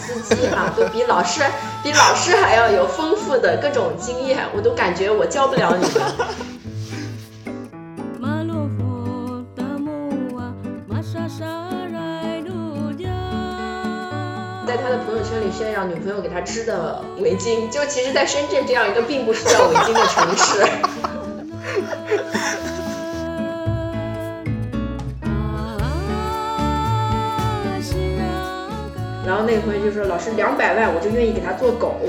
老司机啊，都比老师 比老师还要有丰富的各种经验，我都感觉我教不了你们。在他的朋友圈里炫耀女朋友给他织的围巾，就其实，在深圳这样一个并不需要围巾的城市。那个同学就说：“老师，两百万我就愿意给他做狗。”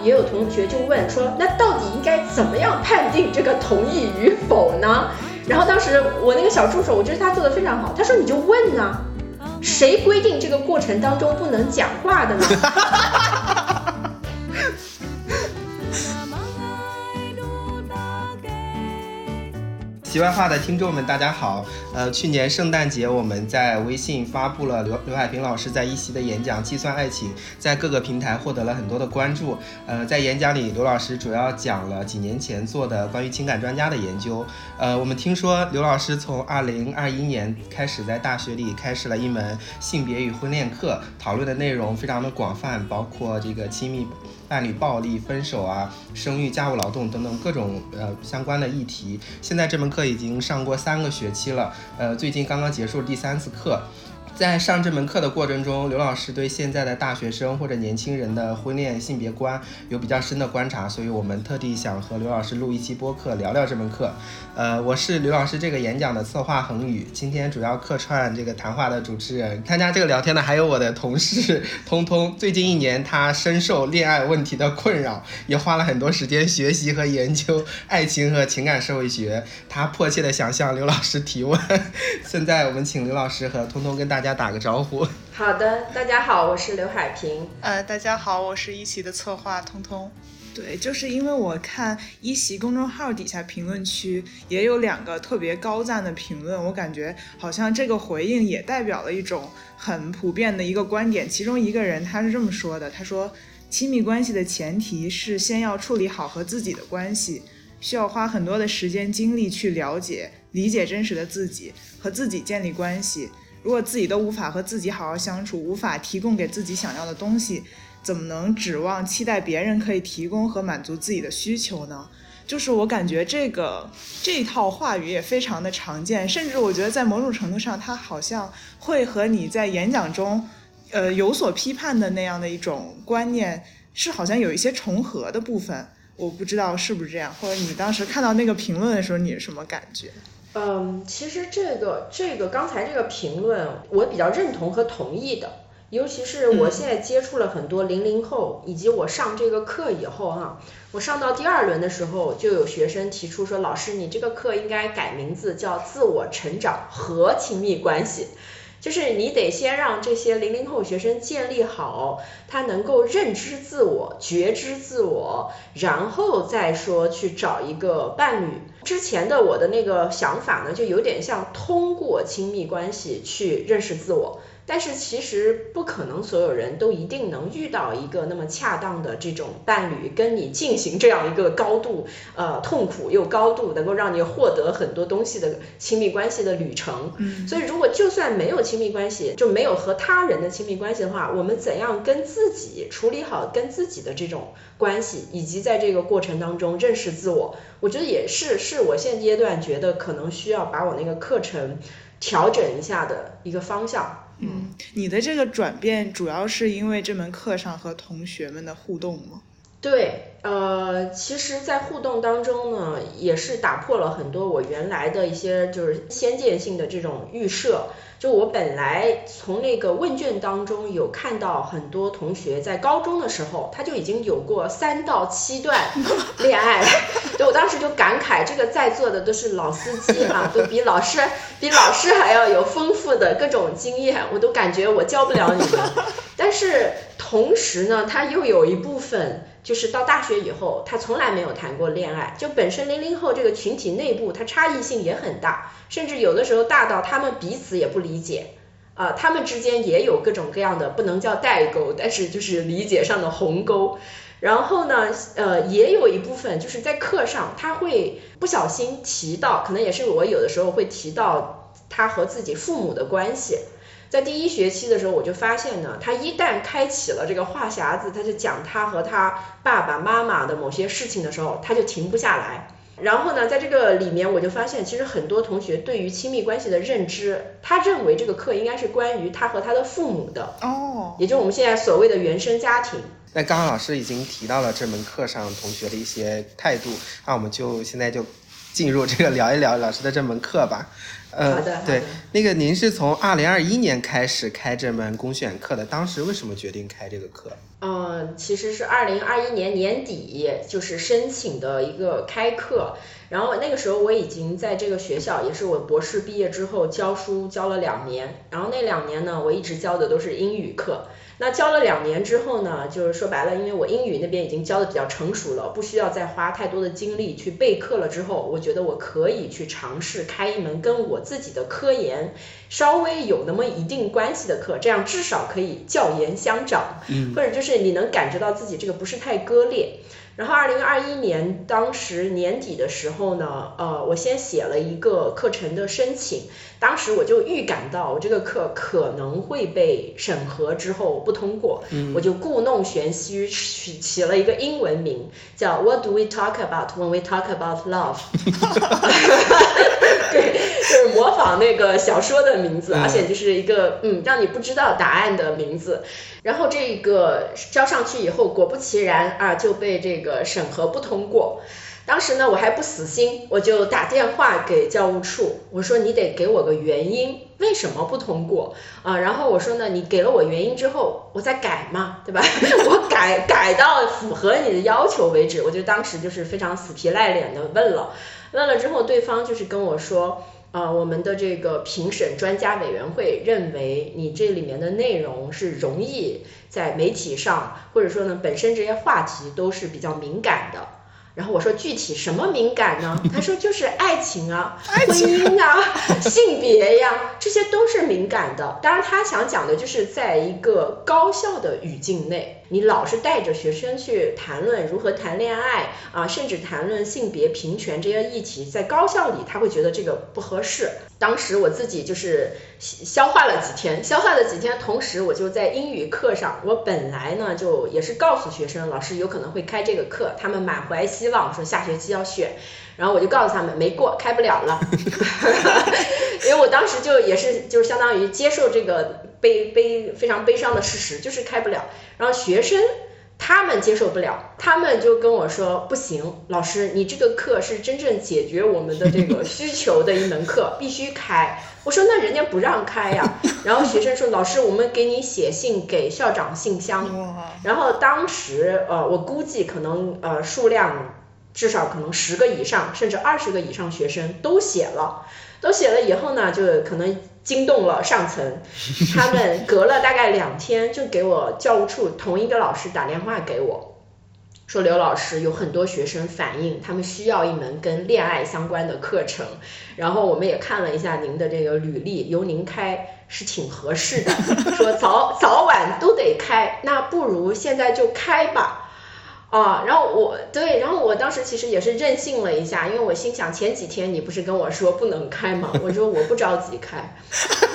也有同学就问说：“那到底应该怎么样判定这个同意与否呢？”然后当时我那个小助手，我觉得他做的非常好。他说：“你就问啊，谁规定这个过程当中不能讲话的呢？” 题外话的听众们，大家好。呃，去年圣诞节我们在微信发布了刘刘海平老师在一席的演讲《计算爱情》，在各个平台获得了很多的关注。呃，在演讲里，刘老师主要讲了几年前做的关于情感专家的研究。呃，我们听说刘老师从二零二一年开始在大学里开始了一门性别与婚恋课，讨论的内容非常的广泛，包括这个亲密。伴侣暴力、分手啊、生育、家务劳动等等各种呃相关的议题，现在这门课已经上过三个学期了，呃，最近刚刚结束第三次课。在上这门课的过程中，刘老师对现在的大学生或者年轻人的婚恋性别观有比较深的观察，所以我们特地想和刘老师录一期播客，聊聊这门课。呃，我是刘老师这个演讲的策划恒宇，今天主要客串这个谈话的主持人。参加这个聊天的还有我的同事通通。最近一年，他深受恋爱问题的困扰，也花了很多时间学习和研究爱情和情感社会学。他迫切的想向刘老师提问。现在我们请刘老师和通通跟大家。大家打个招呼。好的，大家好，我是刘海平。呃，大家好，我是一席的策划通通。对，就是因为我看一席公众号底下评论区也有两个特别高赞的评论，我感觉好像这个回应也代表了一种很普遍的一个观点。其中一个人他是这么说的：“他说，亲密关系的前提是先要处理好和自己的关系，需要花很多的时间精力去了解、理解真实的自己，和自己建立关系。”如果自己都无法和自己好好相处，无法提供给自己想要的东西，怎么能指望期待别人可以提供和满足自己的需求呢？就是我感觉这个这套话语也非常的常见，甚至我觉得在某种程度上，它好像会和你在演讲中，呃有所批判的那样的一种观念是好像有一些重合的部分。我不知道是不是这样，或者你当时看到那个评论的时候，你是什么感觉？嗯，其实这个这个刚才这个评论我比较认同和同意的，尤其是我现在接触了很多零零后，以及我上这个课以后哈，我上到第二轮的时候，就有学生提出说，老师你这个课应该改名字叫自我成长和亲密关系。就是你得先让这些零零后学生建立好他能够认知自我、觉知自我，然后再说去找一个伴侣。之前的我的那个想法呢，就有点像通过亲密关系去认识自我。但是其实不可能所有人都一定能遇到一个那么恰当的这种伴侣，跟你进行这样一个高度呃痛苦又高度能够让你获得很多东西的亲密关系的旅程。嗯，所以如果就算没有亲密关系，就没有和他人的亲密关系的话，我们怎样跟自己处理好跟自己的这种关系，以及在这个过程当中认识自我，我觉得也是是我现阶段觉得可能需要把我那个课程调整一下的一个方向。嗯，你的这个转变主要是因为这门课上和同学们的互动吗？对，呃，其实，在互动当中呢，也是打破了很多我原来的一些就是先见性的这种预设。就我本来从那个问卷当中有看到很多同学在高中的时候他就已经有过三到七段 恋爱，对我当时就感慨，这个在座的都是老司机哈，都比老师比老师还要有丰富的各种经验，我都感觉我教不了你们。但是同时呢，他又有一部分。就是到大学以后，他从来没有谈过恋爱。就本身零零后这个群体内部，它差异性也很大，甚至有的时候大到他们彼此也不理解，啊，他们之间也有各种各样的不能叫代沟，但是就是理解上的鸿沟。然后呢，呃，也有一部分就是在课上他会不小心提到，可能也是我有的时候会提到他和自己父母的关系。在第一学期的时候，我就发现呢，他一旦开启了这个话匣子，他就讲他和他爸爸妈妈的某些事情的时候，他就停不下来。然后呢，在这个里面，我就发现，其实很多同学对于亲密关系的认知，他认为这个课应该是关于他和他的父母的，哦，也就是我们现在所谓的原生家庭。那刚刚老师已经提到了这门课上同学的一些态度，那我们就现在就进入这个聊一聊老师的这门课吧。呃，好的对，那个您是从二零二一年开始开这门公选课的，当时为什么决定开这个课？嗯，其实是二零二一年年底就是申请的一个开课，然后那个时候我已经在这个学校，也是我博士毕业之后教书教了两年，然后那两年呢，我一直教的都是英语课。那教了两年之后呢，就是说白了，因为我英语那边已经教的比较成熟了，不需要再花太多的精力去备课了。之后，我觉得我可以去尝试开一门跟我自己的科研稍微有那么一定关系的课，这样至少可以教研相长，嗯或者就是你能感觉到自己这个不是太割裂。然后二零二一年当时年底的时候呢，呃，我先写了一个课程的申请，当时我就预感到我这个课可能会被审核之后不通过，我就故弄玄虚起起了一个英文名，叫 What do we talk about when we talk about love？对，就是模仿那个小说的名字，嗯而且就是一个嗯让你不知道答案的名字。然后这个交上去以后，果不其然啊就被这个审核不通过。当时呢，我还不死心，我就打电话给教务处，我说你得给我个原因，为什么不通过啊？然后我说呢，你给了我原因之后，我再改嘛，对吧？我改改到符合你的要求为止。我就当时就是非常死皮赖脸的问了，问了之后，对方就是跟我说。呃，我们的这个评审专家委员会认为你这里面的内容是容易在媒体上，或者说呢，本身这些话题都是比较敏感的。然后我说具体什么敏感呢？他说就是爱情啊、婚姻啊、性别呀，这些都是敏感的。当然，他想讲的就是在一个高效的语境内，你老是带着学生去谈论如何谈恋爱啊，甚至谈论性别平权这些议题，在高校里他会觉得这个不合适。当时我自己就是消化了几天，消化了几天，同时我就在英语课上，我本来呢就也是告诉学生，老师有可能会开这个课，他们满怀希望说下学期要选，然后我就告诉他们没过，开不了了，因为我当时就也是就是相当于接受这个悲悲非常悲伤的事实，就是开不了，然后学生。他们接受不了，他们就跟我说不行，老师，你这个课是真正解决我们的这个需求的一门课，必须开。我说那人家不让开呀，然后学生说老师，我们给你写信给校长信箱，然后当时呃，我估计可能呃数量至少可能十个以上，甚至二十个以上学生都写了，都写了以后呢，就可能惊动了上层，他们隔了大概两天就给我教务处同一个老师打电话给我。说刘老师有很多学生反映，他们需要一门跟恋爱相关的课程，然后我们也看了一下您的这个履历，由您开是挺合适的，说早早晚都得开，那不如现在就开吧。啊，然后我对，然后我当时其实也是任性了一下，因为我心想前几天你不是跟我说不能开吗？我说我不着急开，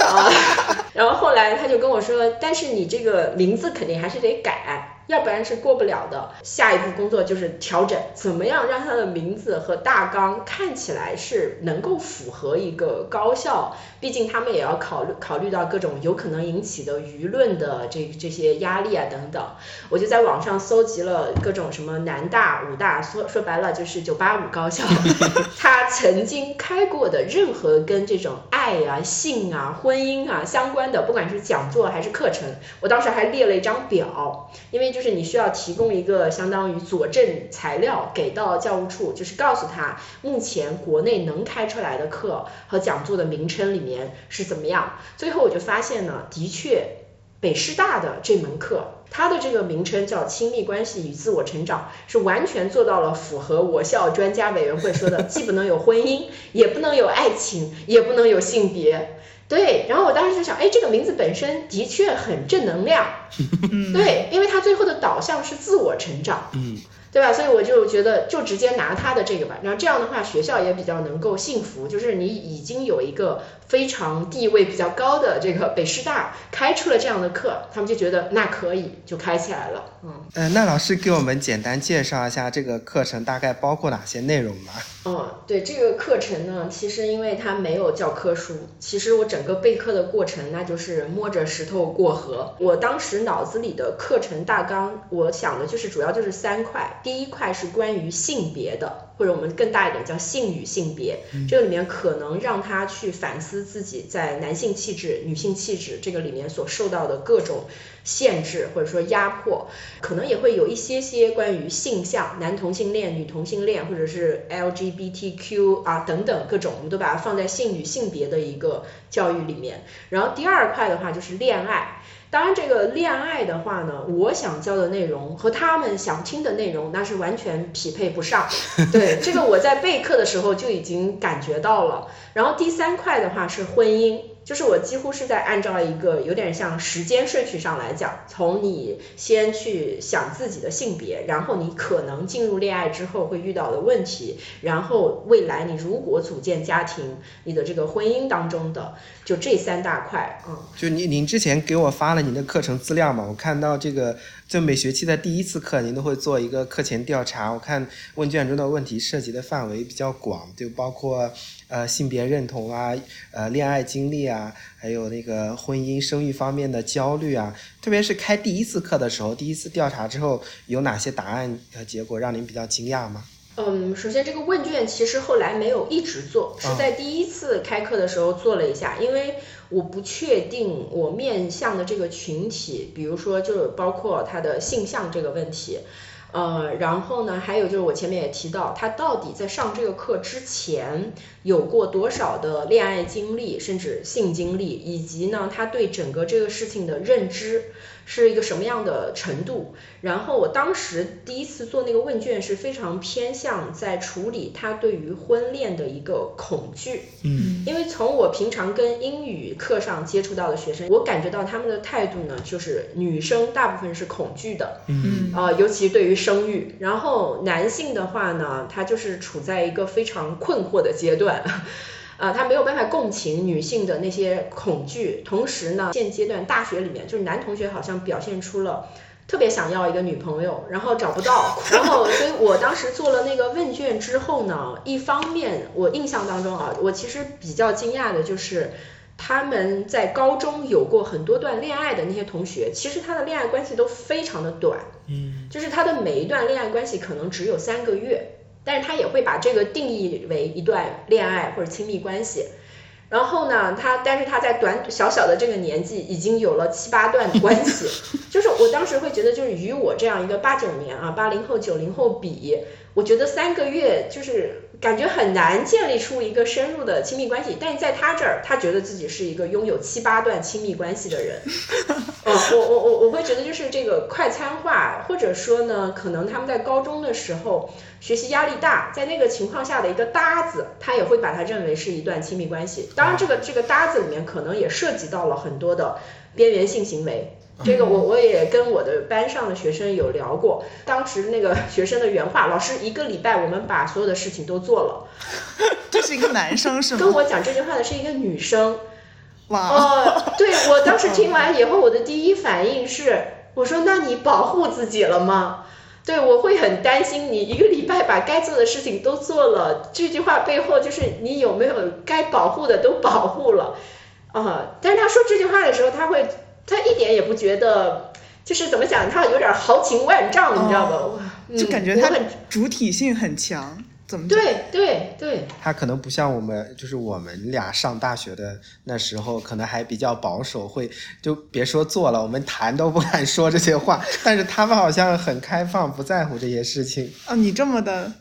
啊，然后后来他就跟我说，但是你这个名字肯定还是得改，要不然是过不了的。下一步工作就是调整，怎么样让他的名字和大纲看起来是能够符合一个高校，毕竟他们也要考虑考虑到各种有可能引起的舆论的这这些压力啊等等。我就在网上搜集了各种什么南大、武大，说说白了就是九八五高校，他曾经开过的任何跟这种爱啊、性啊、婚姻啊相关的，不管是讲座还是课程，我当时还列了一张表，因为就是你需要提供一个相当于佐证材料给到教务处，就是告诉他目前国内能开出来的课和讲座的名称里面是怎么样。最后我就发现呢，的确。北师大的这门课，它的这个名称叫亲密关系与自我成长，是完全做到了符合我校专家委员会说的，既不能有婚姻，也不能有爱情，也不能有性别。对，然后我当时就想，哎，这个名字本身的确很正能量，嗯，对，因为它最后的导向是自我成长。嗯，对吧？所以我就觉得就直接拿他的这个吧，然后这样的话学校也比较能够幸福，就是你已经有一个非常地位比较高的这个北师大开出了这样的课，他们就觉得那可以就开起来了，嗯。嗯，那老师给我们简单介绍一下这个课程大概包括哪些内容吧？嗯，对这个课程呢，其实因为它没有教科书，其实我整个备课的过程那就是摸着石头过河。我当时脑子里的课程大纲，我想的就是主要就是三块，第一块是关于性别的，或者我们更大一点叫性与性别，这个里面可能让他去反思自己在男性气质、女性气质这个里面所受到的各种限制或者说压迫，可能也会有一些些关于性向，男同性恋、女同性恋或者是 LGBTQ 啊等等各种，我们都把它放在性与性别的一个教育里面。然后第二块的话就是恋爱，当然这个恋爱的话呢，我想教的内容和他们想听的内容那是完全匹配不上。对，这个我在备课的时候就已经感觉到了。然后第三块的话是婚姻。就是我几乎是在按照一个有点像时间顺序上来讲，从你先去想自己的性别，然后你可能进入恋爱之后会遇到的问题，然后未来你如果组建家庭，你的这个婚姻当中的就这三大块，嗯。就您您之前给我发了您的课程资料嘛，我看到这个就每学期的第一次课您都会做一个课前调查，我看问卷中的问题涉及的范围比较广，就包括。呃，性别认同啊，呃，恋爱经历啊，还有那个婚姻生育方面的焦虑啊，特别是开第一次课的时候，第一次调查之后，有哪些答案和结果让您比较惊讶吗？嗯，首先这个问卷其实后来没有一直做，是在第一次开课的时候做了一下，因为我不确定我面向的这个群体，比如说就包括他的性向这个问题。呃，然后呢，还有就是我前面也提到，他到底在上这个课之前有过多少的恋爱经历，甚至性经历，以及呢，他对整个这个事情的认知。是一个什么样的程度？然后我当时第一次做那个问卷是非常偏向在处理他对于婚恋的一个恐惧。嗯，因为从我平常跟英语课上接触到的学生，我感觉到他们的态度呢，就是女生大部分是恐惧的。嗯，啊，尤其对于生育。然后男性的话呢，他就是处在一个非常困惑的阶段。啊，他没有办法共情女性的那些恐惧，同时呢，现阶段大学里面就是男同学好像表现出了特别想要一个女朋友，然后找不到，然后所以我当时做了那个问卷之后呢，一方面我印象当中啊，我其实比较惊讶的就是他们在高中有过很多段恋爱的那些同学，其实他的恋爱关系都非常的短，嗯，就是他的每一段恋爱关系可能只有三个月。但是他也会把这个定义为一段恋爱或者亲密关系，然后呢，他但是他在短小小的这个年纪已经有了七八段关系，就是我当时会觉得，就是与我这样一个八九年啊八零后九零后比，我觉得三个月就是感觉很难建立出一个深入的亲密关系，但是在他这儿，他觉得自己是一个拥有七八段亲密关系的人，嗯，我我我我会觉得就是这个快餐化，或者说呢，可能他们在高中的时候。学习压力大，在那个情况下的一个搭子，他也会把它认为是一段亲密关系。当然，这个这个搭子里面可能也涉及到了很多的边缘性行为。这个我我也跟我的班上的学生有聊过，当时那个学生的原话，老师一个礼拜我们把所有的事情都做了。这是一个男生是吗？跟我讲这句话的是一个女生。哇。哦，对我当时听完以后，我的第一反应是，我说那你保护自己了吗？对，我会很担心你一个礼拜把该做的事情都做了，这句话背后就是你有没有该保护的都保护了啊？但是他说这句话的时候，他会他一点也不觉得，就是怎么讲，他有点豪情万丈，你知道吧？就感觉他的主体性很强。怎么对对对，他可能不像我们，就是我们俩上大学的那时候，可能还比较保守，会就别说做了，我们谈都不敢说这些话。但是他们好像很开放，不在乎这些事情。哦，你这么的，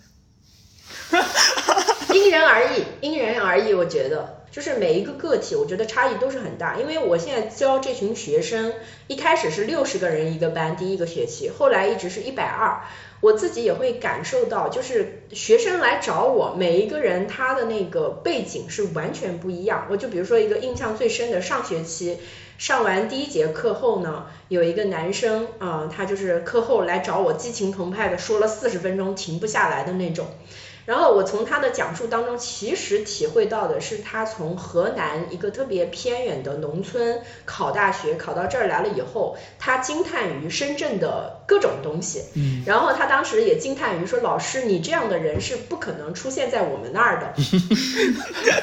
因人而异，因人而异。我觉得，就是每一个个体，我觉得差异都是很大。因为我现在教这群学生，一开始是六十个人一个班，第一个学期，后来一直是一百二。我自己也会感受到，就是学生来找我，每一个人他的那个背景是完全不一样。我就比如说一个印象最深的，上学期上完第一节课后呢，有一个男生啊，他就是课后来找我，激情澎湃的说了四十分钟，停不下来的那种。然后我从他的讲述当中，其实体会到的是他从河南一个特别偏远的农村考大学，考到这儿来了以后，他惊叹于深圳的各种东西。嗯。然后他当时也惊叹于说：“老师，你这样的人是不可能出现在我们那儿的。”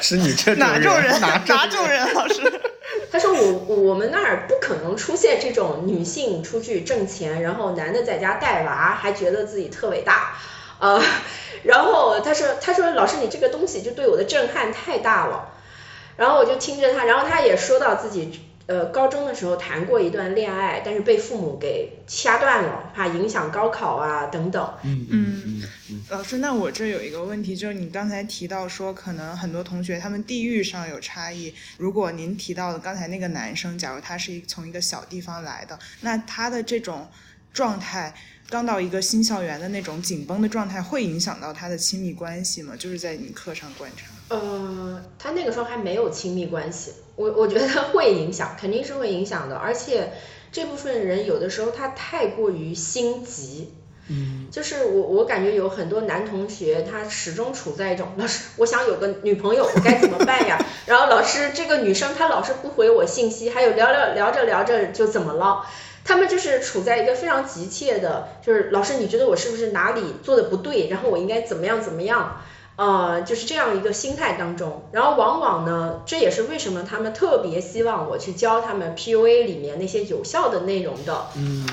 是你这哪种人？哪种 人？老师。他说：“我我们那儿不可能出现这种女性出去挣钱，然后男的在家带娃，还觉得自己特伟大。”呃，然后他说，他说老师你这个东西就对我的震撼太大了，然后我就听着他，然后他也说到自己呃高中的时候谈过一段恋爱，但是被父母给掐断了，怕影响高考啊等等。嗯嗯嗯。老师，那我这有一个问题，就是你刚才提到说可能很多同学他们地域上有差异，如果您提到的刚才那个男生，假如他是一从一个小地方来的，那他的这种状态。刚到一个新校园的那种紧绷的状态，会影响到他的亲密关系吗？就是在你课上观察。呃，他那个时候还没有亲密关系，我我觉得会影响，肯定是会影响的。而且这部分人有的时候他太过于心急，嗯，就是我我感觉有很多男同学他始终处在一种老师，我想有个女朋友，我该怎么办呀？然后老师这个女生她老是不回我信息，还有聊聊聊着聊着就怎么了？他们就是处在一个非常急切的，就是老师，你觉得我是不是哪里做的不对？然后我应该怎么样怎么样？呃，就是这样一个心态当中。然后往往呢，这也是为什么他们特别希望我去教他们 PUA 里面那些有效的内容的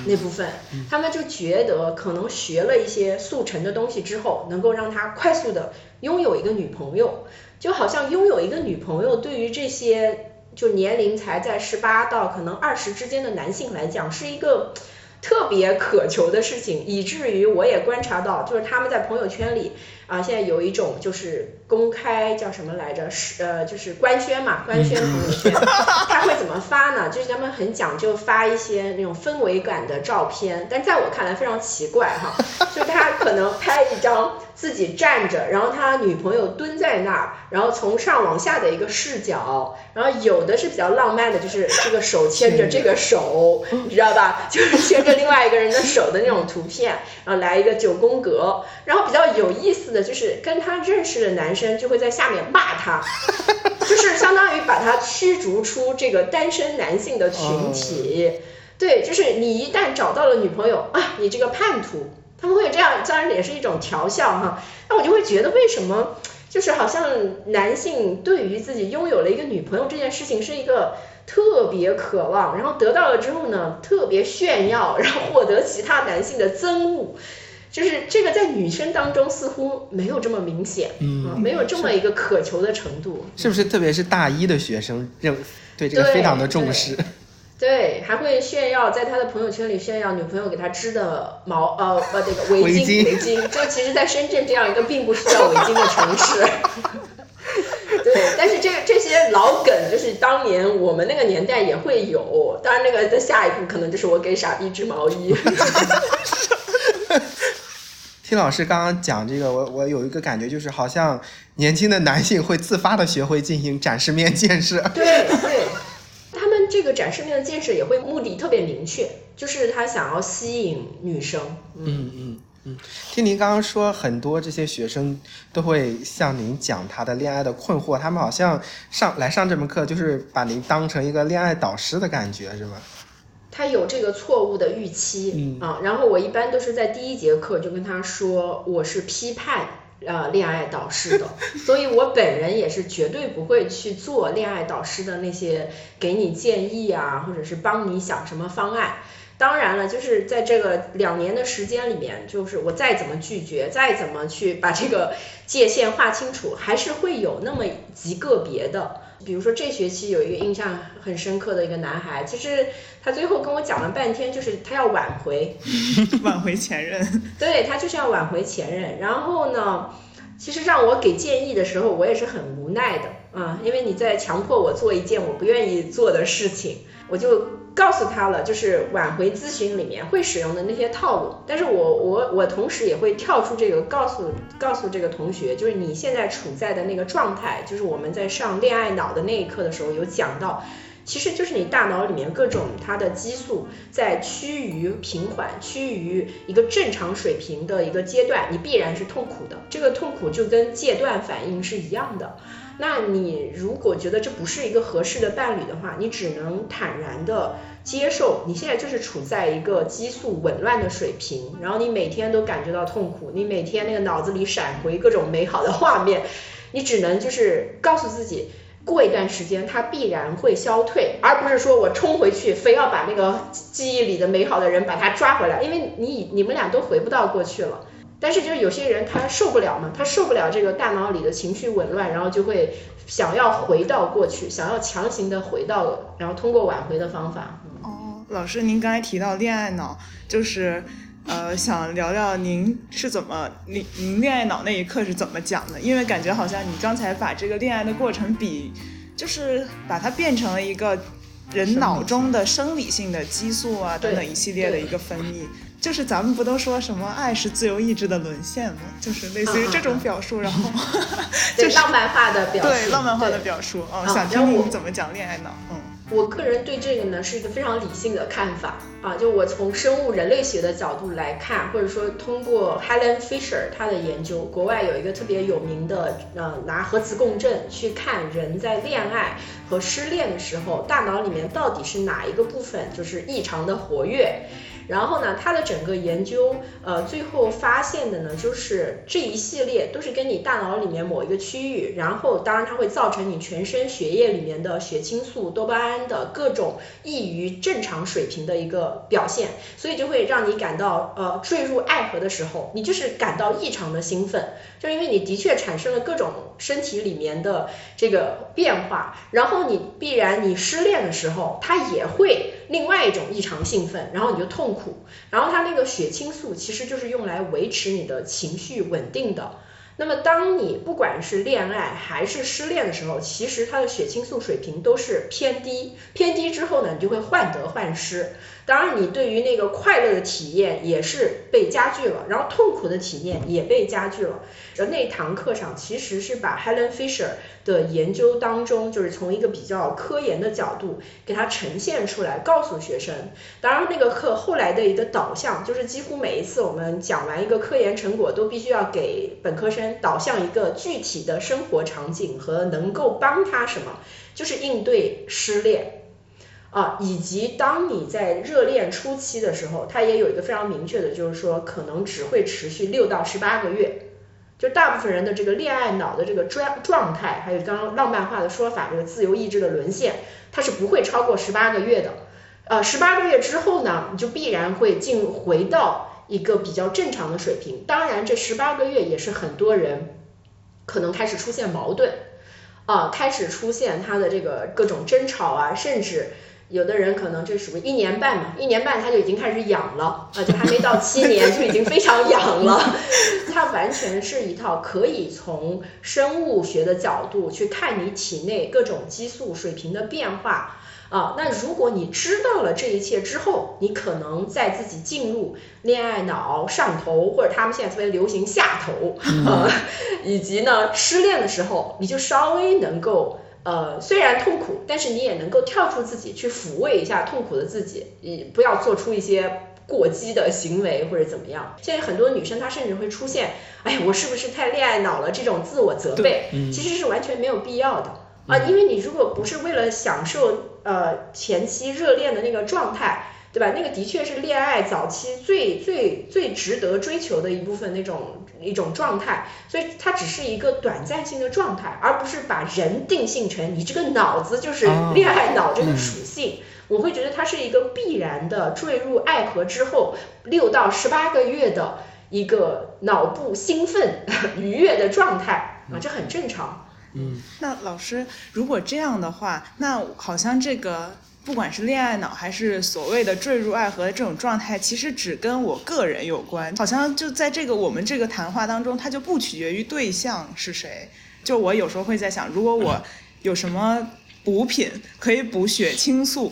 那部分。他们就觉得可能学了一些速成的东西之后，能够让他快速的拥有一个女朋友，就好像拥有一个女朋友对于这些。就年龄才在十八到可能二十之间的男性来讲，是一个特别渴求的事情，以至于我也观察到，就是他们在朋友圈里啊，现在有一种就是公开叫什么来着，是呃就是官宣嘛，官宣朋友圈，他会怎么发呢？就是他们很讲究发一些那种氛围感的照片，但在我看来非常奇怪哈，就他可能拍一张。自己站着，然后他女朋友蹲在那儿，然后从上往下的一个视角，然后有的是比较浪漫的，就是这个手牵着这个手，你知道吧？就是牵着另外一个人的手的那种图片，然后来一个九宫格，然后比较有意思的就是跟他认识的男生就会在下面骂他，就是相当于把他驱逐出这个单身男性的群体，对，就是你一旦找到了女朋友啊，你这个叛徒。他们会有这样，当然也是一种调笑哈。那我就会觉得，为什么就是好像男性对于自己拥有了一个女朋友这件事情是一个特别渴望，然后得到了之后呢，特别炫耀，然后获得其他男性的憎恶。就是这个在女生当中似乎没有这么明显，嗯，没有这么一个渴求的程度。是不是？特别是大一的学生认对这个非常的重视。对，还会炫耀，在他的朋友圈里炫耀女朋友给他织的毛呃呃这个围巾围巾，就其实，在深圳这样一个并不需要围巾的城市，对，但是这这些老梗就是当年我们那个年代也会有，当然那个的下一步可能就是我给傻逼织毛衣。听老师刚刚讲这个，我我有一个感觉，就是好像年轻的男性会自发的学会进行展示面建设。对对。这个展示面的建设也会目的特别明确，就是他想要吸引女生。嗯嗯嗯。听您刚刚说，很多这些学生都会向您讲他的恋爱的困惑，他们好像上来上这门课就是把您当成一个恋爱导师的感觉，是吗？他有这个错误的预期嗯啊，然后我一般都是在第一节课就跟他说，我是批判。呃，恋爱导师的，所以我本人也是绝对不会去做恋爱导师的那些给你建议啊，或者是帮你想什么方案。当然了，就是在这个两年的时间里面，就是我再怎么拒绝，再怎么去把这个界限划清楚，还是会有那么极个别的。比如说这学期有一个印象很深刻的一个男孩，其实他最后跟我讲了半天，就是他要挽回，挽回前任。对他就是要挽回前任，然后呢，其实让我给建议的时候，我也是很无奈的啊，因为你在强迫我做一件我不愿意做的事情，我就。告诉他了，就是挽回咨询里面会使用的那些套路，但是我我我同时也会跳出这个，告诉告诉这个同学，就是你现在处在的那个状态，就是我们在上恋爱脑的那一刻的时候有讲到，其实就是你大脑里面各种它的激素在趋于平缓、趋于一个正常水平的一个阶段，你必然是痛苦的。这个痛苦就跟戒断反应是一样的。那你如果觉得这不是一个合适的伴侣的话，你只能坦然的接受，你现在就是处在一个激素紊乱的水平，然后你每天都感觉到痛苦，你每天那个脑子里闪回各种美好的画面，你只能就是告诉自己。过一段时间，它必然会消退，而不是说我冲回去，非要把那个记忆里的美好的人把他抓回来，因为你你们俩都回不到过去了。但是就是有些人他受不了嘛，他受不了这个大脑里的情绪紊乱，然后就会想要回到过去，想要强行的回到，然后通过挽回的方法。哦，老师，您刚才提到恋爱脑，就是。呃，想聊聊您是怎么，您您恋爱脑那一刻是怎么讲的？因为感觉好像你刚才把这个恋爱的过程比，就是把它变成了一个人脑中的生理性的激素啊等等一系列的一个分泌。就是咱们不都说什么爱是自由意志的沦陷吗？就是类似于这种表述，然后 就是浪漫化的表述，对浪漫化的表述。哦，想听您怎么讲恋爱脑？嗯。我个人对这个呢是一个非常理性的看法啊，就我从生物人类学的角度来看，或者说通过 Helen Fisher 她的研究，国外有一个特别有名的呃拿核磁共振去看人在恋爱和失恋的时候，大脑里面到底是哪一个部分就是异常的活跃。然后呢，他的整个研究，呃，最后发现的呢，就是这一系列都是跟你大脑里面某一个区域，然后当然它会造成你全身血液里面的血清素、多巴胺的各种异于正常水平的一个表现，所以就会让你感到，呃，坠入爱河的时候，你就是感到异常的兴奋，就因为你的确产生了各种身体里面的这个变化，然后你必然你失恋的时候，它也会。另外一种异常兴奋，然后你就痛苦，然后它那个血清素其实就是用来维持你的情绪稳定的。那么当你不管是恋爱还是失恋的时候，其实它的血清素水平都是偏低，偏低之后呢，你就会患得患失。当然，你对于那个快乐的体验也是被加剧了，然后痛苦的体验也被加剧了。那堂课上其实是把 Helen Fisher 的研究当中，就是从一个比较科研的角度给它呈现出来，告诉学生。当然，那个课后来的一个导向就是几乎每一次我们讲完一个科研成果，都必须要给本科生导向一个具体的生活场景和能够帮他什么，就是应对失恋。啊，以及当你在热恋初期的时候，它也有一个非常明确的，就是说可能只会持续六到十八个月。就大部分人的这个恋爱脑的这个状状态，还有刚刚浪漫化的说法，这个自由意志的沦陷，它是不会超过十八个月的。呃，十八个月之后呢，你就必然会进回到一个比较正常的水平。当然，这十八个月也是很多人可能开始出现矛盾啊，开始出现他的这个各种争吵啊，甚至。有的人可能这属于一年半嘛，一年半他就已经开始痒了啊，就还没到七年就已经非常痒了。它完全是一套可以从生物学的角度去看你体内各种激素水平的变化啊。那如果你知道了这一切之后，你可能在自己进入恋爱脑上头，或者他们现在特别流行下头啊，以及呢失恋的时候，你就稍微能够。呃，虽然痛苦，但是你也能够跳出自己去抚慰一下痛苦的自己，你不要做出一些过激的行为或者怎么样。现在很多女生她甚至会出现，哎，我是不是太恋爱脑了？这种自我责备，其实是完全没有必要的啊，因为你如果不是为了享受呃前期热恋的那个状态。对吧？那个的确是恋爱早期最最最值得追求的一部分那种一种状态，所以它只是一个短暂性的状态，而不是把人定性成你这个脑子就是恋爱脑这个属性。我会觉得它是一个必然的坠入爱河之后六到十八个月的一个脑部兴奋 愉悦的状态啊，这很正常。嗯，那老师如果这样的话，那好像这个。不管是恋爱脑还是所谓的坠入爱河的这种状态，其实只跟我个人有关。好像就在这个我们这个谈话当中，它就不取决于对象是谁。就我有时候会在想，如果我有什么补品可以补血清素，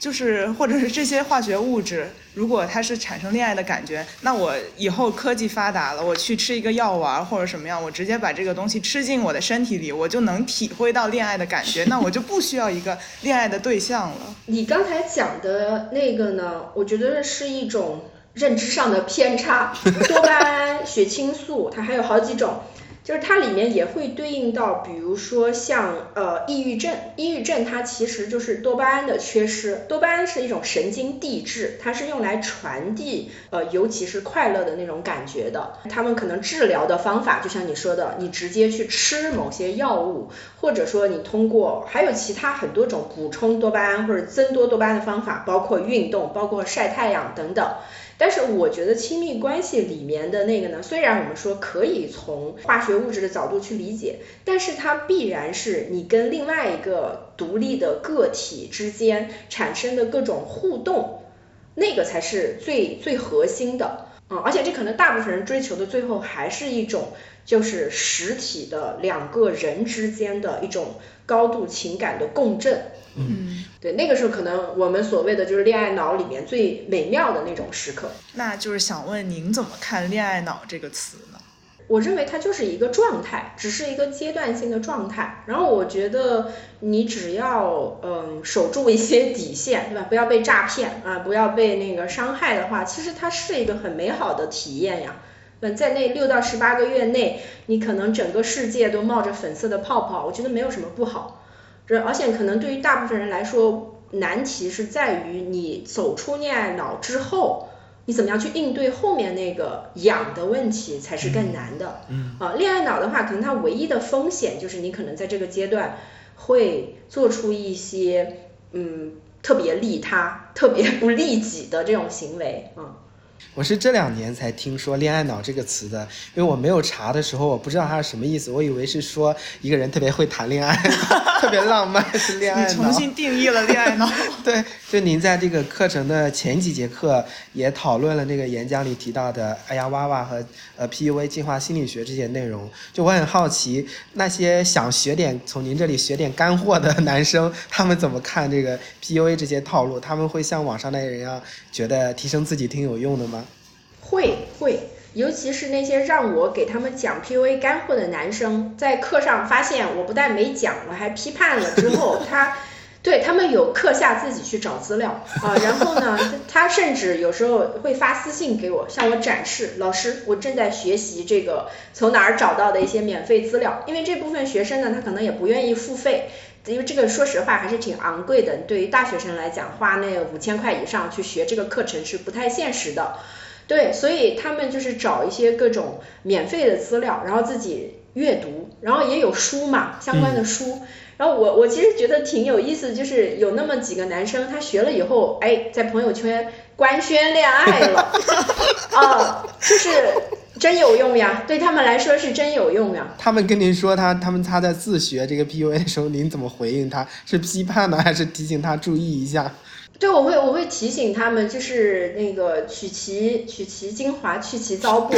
就是或者是这些化学物质，如果它是产生恋爱的感觉，那我以后科技发达了，我去吃一个药丸或者什么样，我直接把这个东西吃进我的身体里，我就能体会到恋爱的感觉，那我就不需要一个恋爱的对象了。你刚才讲的那个呢，我觉得是一种认知上的偏差。多巴胺、血清素，它还有好几种。就是它里面也会对应到，比如说像呃抑郁症，抑郁症它其实就是多巴胺的缺失。多巴胺是一种神经递质，它是用来传递呃尤其是快乐的那种感觉的。他们可能治疗的方法，就像你说的，你直接去吃某些药物，或者说你通过还有其他很多种补充多巴胺或者增多多巴胺的方法，包括运动，包括晒太阳等等。但是我觉得亲密关系里面的那个呢，虽然我们说可以从化学物质的角度去理解，但是它必然是你跟另外一个独立的个体之间产生的各种互动，那个才是最最核心的。嗯，而且这可能大部分人追求的最后还是一种就是实体的两个人之间的一种高度情感的共振。嗯，对，那个时候可能我们所谓的就是恋爱脑里面最美妙的那种时刻。那就是想问您怎么看“恋爱脑”这个词呢？我认为它就是一个状态，只是一个阶段性的状态。然后我觉得你只要嗯守住一些底线，对吧？不要被诈骗啊，不要被那个伤害的话，其实它是一个很美好的体验呀。那，在那六到十八个月内，你可能整个世界都冒着粉色的泡泡，我觉得没有什么不好。而且可能对于大部分人来说，难题是在于你走出恋爱脑之后，你怎么样去应对后面那个痒的问题才是更难的。嗯。啊，恋爱脑的话，可能它唯一的风险就是你可能在这个阶段会做出一些嗯特别利他、特别不利己的这种行为。嗯。我是这两年才听说“恋爱脑”这个词的，因为我没有查的时候，我不知道它是什么意思，我以为是说一个人特别会谈恋爱，特别浪漫是恋爱脑。你重新定义了恋爱脑。对，就您在这个课程的前几节课也讨论了那个演讲里提到的“哎呀哇哇”和呃 PUA 进化心理学这些内容，就我很好奇，那些想学点从您这里学点干货的男生，他们怎么看这个 PUA 这些套路？他们会像网上那些人一样，觉得提升自己挺有用的吗？会会，尤其是那些让我给他们讲 PUA 干货的男生，在课上发现我不但没讲，我还批判了之后，他对他们有课下自己去找资料啊，然后呢，他甚至有时候会发私信给我，向我展示，老师，我正在学习这个从哪儿找到的一些免费资料，因为这部分学生呢，他可能也不愿意付费，因为这个说实话还是挺昂贵的，对于大学生来讲，花那五千块以上去学这个课程是不太现实的。对，所以他们就是找一些各种免费的资料，然后自己阅读，然后也有书嘛，相关的书。然后我我其实觉得挺有意思，就是有那么几个男生，他学了以后，哎，在朋友圈官宣恋爱了，啊，就是真有用呀，对他们来说是真有用呀。他们跟您说他他们他在自学这个 PUA 的时候，您怎么回应他？是批判呢，还是提醒他注意一下？对，我会我会提醒他们，就是那个取其取其精华，去其糟粕。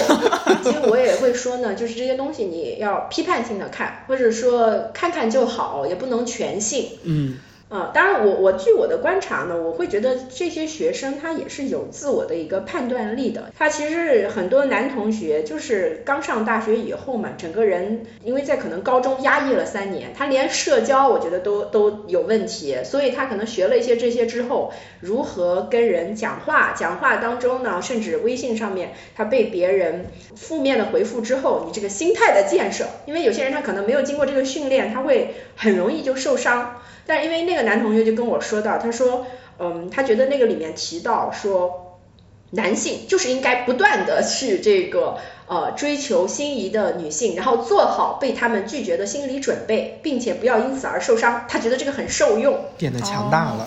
其实我也会说呢，就是这些东西你要批判性的看，或者说看看就好，也不能全信。嗯。啊，当然我我据我的观察呢，我会觉得这些学生他也是有自我的一个判断力的。他其实很多男同学就是刚上大学以后嘛，整个人因为在可能高中压抑了三年，他连社交我觉得都都 有问题，所以他可能学了一些这些之后，如何跟人讲话，讲话当中呢，甚至微信上面他被别人负面的回复之后，你这个心态的建设，因为有些人他可能没有经过这个训练，他会很容易就受伤。但因为那个男同学就跟我说到，他说，嗯，他觉得那个里面提到说，男性就是应该不断的去这个呃追求心仪的女性，然后做好被他们拒绝的心理准备，并且不要因此而受伤。他觉得这个很受用，变得强大了，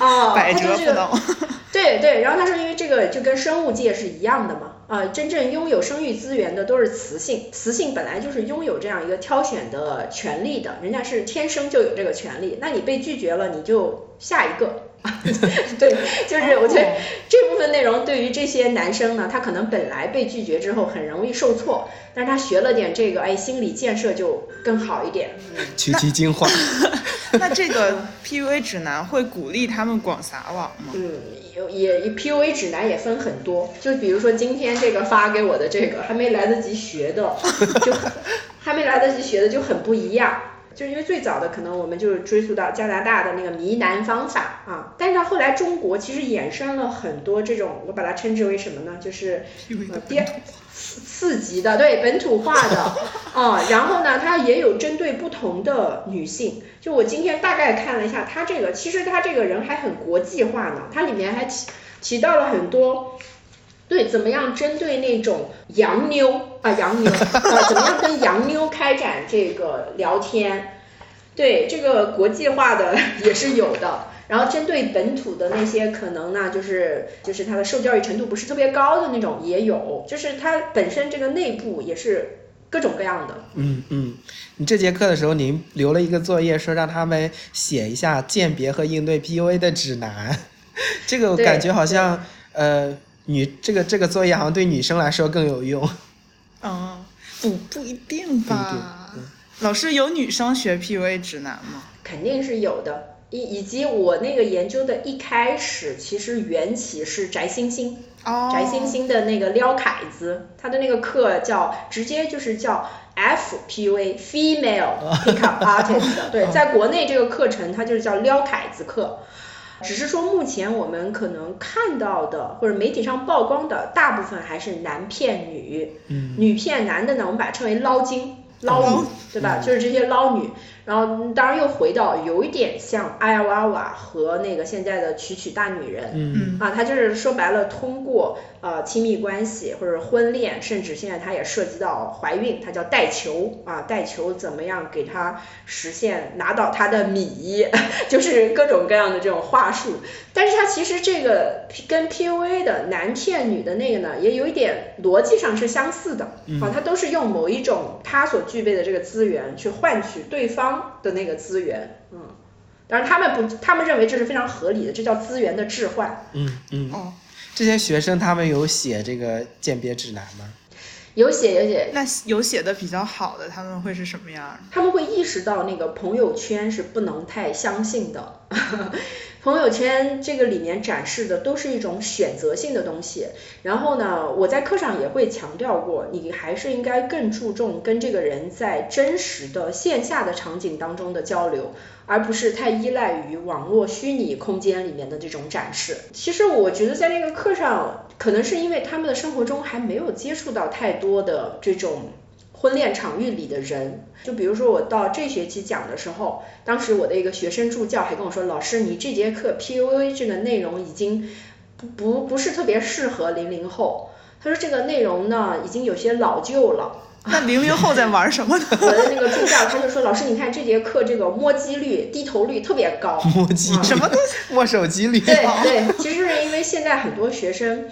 啊，百折不挠。对对，然后他说，因为这个就跟生物界是一样的嘛，啊，真正拥有生育资源的都是雌性，雌性本来就是拥有这样一个挑选的权利的，人家是天生就有这个权利，那你被拒绝了，你就下一个，对，就是我觉得这部分内容对于这些男生呢，他可能本来被拒绝之后很容易受挫，但是他学了点这个，哎，心理建设就更好一点。取其精华。那 这个 PUA 指南会鼓励他们广撒网吗？嗯，有也 PUA 指南也分很多，就比如说今天这个发给我的这个，还没来得及学的，就 还没来得及学的就很不一样。就是因为最早的可能我们就是追溯到加拿大的那个迷男方法啊，但是到后来中国其实衍生了很多这种，我把它称之为什么呢？就是呃第二四级的，对本土化的 啊，然后呢，它也有针对不同的女性。就我今天大概看了一下，他这个其实他这个人还很国际化呢，它里面还提提到了很多。对，怎么样针对那种洋妞啊，洋妞啊，怎么样跟洋妞开展这个聊天？对，这个国际化的也是有的。然后针对本土的那些可能呢，就是就是他的受教育程度不是特别高的那种也有，就是他本身这个内部也是各种各样的。嗯嗯，你这节课的时候，您留了一个作业，说让他们写一下鉴别和应对 PUA 的指南。这个感觉好像呃。女这个这个作业好像对女生来说更有用。哦，不不一定吧？老师有女生学 PUA 指南吗？肯定是有的。以以及我那个研究的一开始，其实缘起是翟星星。哦。翟星星的那个撩凯子，他的那个课叫直接就是叫 FPUA Female Pickup Artist。对，在国内这个课程它就是叫撩凯子课。只是说，目前我们可能看到的或者媒体上曝光的大部分还是男骗女，女骗男的呢，我们把它称为捞金、捞女，对吧？就是这些捞女。然后当然又回到有一点像艾娃娃和那个现在的曲曲大女人，嗯啊，他就是说白了通过呃亲密关系或者婚恋，甚至现在他也涉及到怀孕，他叫带球啊，带球怎么样给他实现拿到他的米，就是各种各样的这种话术。但是他其实这个跟 PUA 的男骗女的那个呢，也有一点逻辑上是相似的啊，他都是用某一种他所具备的这个资源去换取对方。的那个资源，嗯，当然他们不，他们认为这是非常合理的，这叫资源的置换。嗯嗯。哦，这些学生他们有写这个鉴别指南吗？有写有写。那有写的比较好的，他们会是什么样？他们会意识到那个朋友圈是不能太相信的。朋友圈这个里面展示的都是一种选择性的东西，然后呢，我在课上也会强调过，你还是应该更注重跟这个人在真实的线下的场景当中的交流，而不是太依赖于网络虚拟空间里面的这种展示。其实我觉得在那个课上，可能是因为他们的生活中还没有接触到太多的这种。婚恋场域里的人，就比如说我到这学期讲的时候，当时我的一个学生助教还跟我说，老师，你这节课 PUA 这个内容已经不不不是特别适合零零后。他说这个内容呢，已经有些老旧了。那零零后在玩什么呢？我的那个助教他就说，老师你看这节课这个摸机率、低头率特别高。摸机什么东西？摸手机率。对对，其实是因为现在很多学生。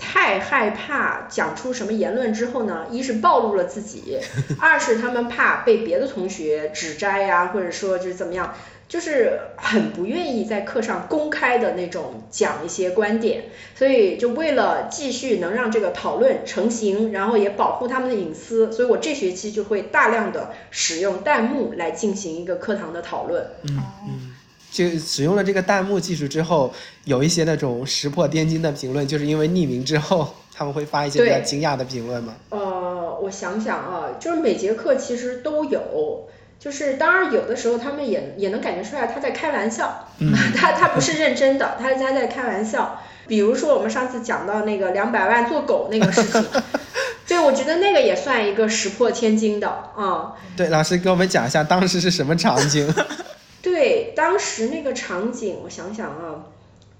太害怕讲出什么言论之后呢？一是暴露了自己，二是他们怕被别的同学指摘呀，或者说就是怎么样，就是很不愿意在课上公开的那种讲一些观点，所以就为了继续能让这个讨论成型，然后也保护他们的隐私，所以我这学期就会大量的使用弹幕来进行一个课堂的讨论。嗯嗯。就使用了这个弹幕技术之后，有一些那种石破天惊的评论，就是因为匿名之后，他们会发一些比较惊讶的评论吗？呃，我想想啊，就是每节课其实都有，就是当然有的时候他们也也能感觉出来他在开玩笑，他他不是认真的，他他在开玩笑。比如说我们上次讲到那个两百万做狗那个事情，对我觉得那个也算一个石破天惊的啊。对，老师给我们讲一下当时是什么场景。对，当时那个场景，我想想啊，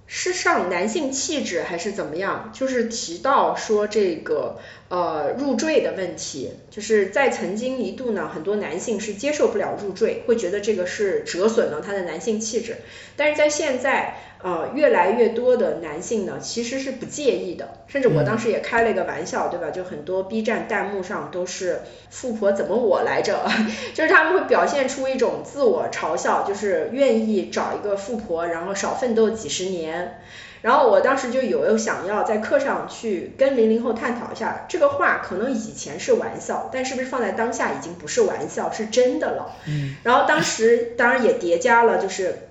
是上男性气质还是怎么样？就是提到说这个呃入赘的问题，就是在曾经一度呢，很多男性是接受不了入赘，会觉得这个是折损了他的男性气质，但是在现在。呃，越来越多的男性呢，其实是不介意的，甚至我当时也开了一个玩笑，对吧？就很多 B 站弹幕上都是“富婆怎么我来着”，就是他们会表现出一种自我嘲笑，就是愿意找一个富婆，然后少奋斗几十年。然后我当时就有想要在课上去跟零零后探讨一下，这个话可能以前是玩笑，但是不是放在当下已经不是玩笑，是真的了。嗯。然后当时当然也叠加了，就是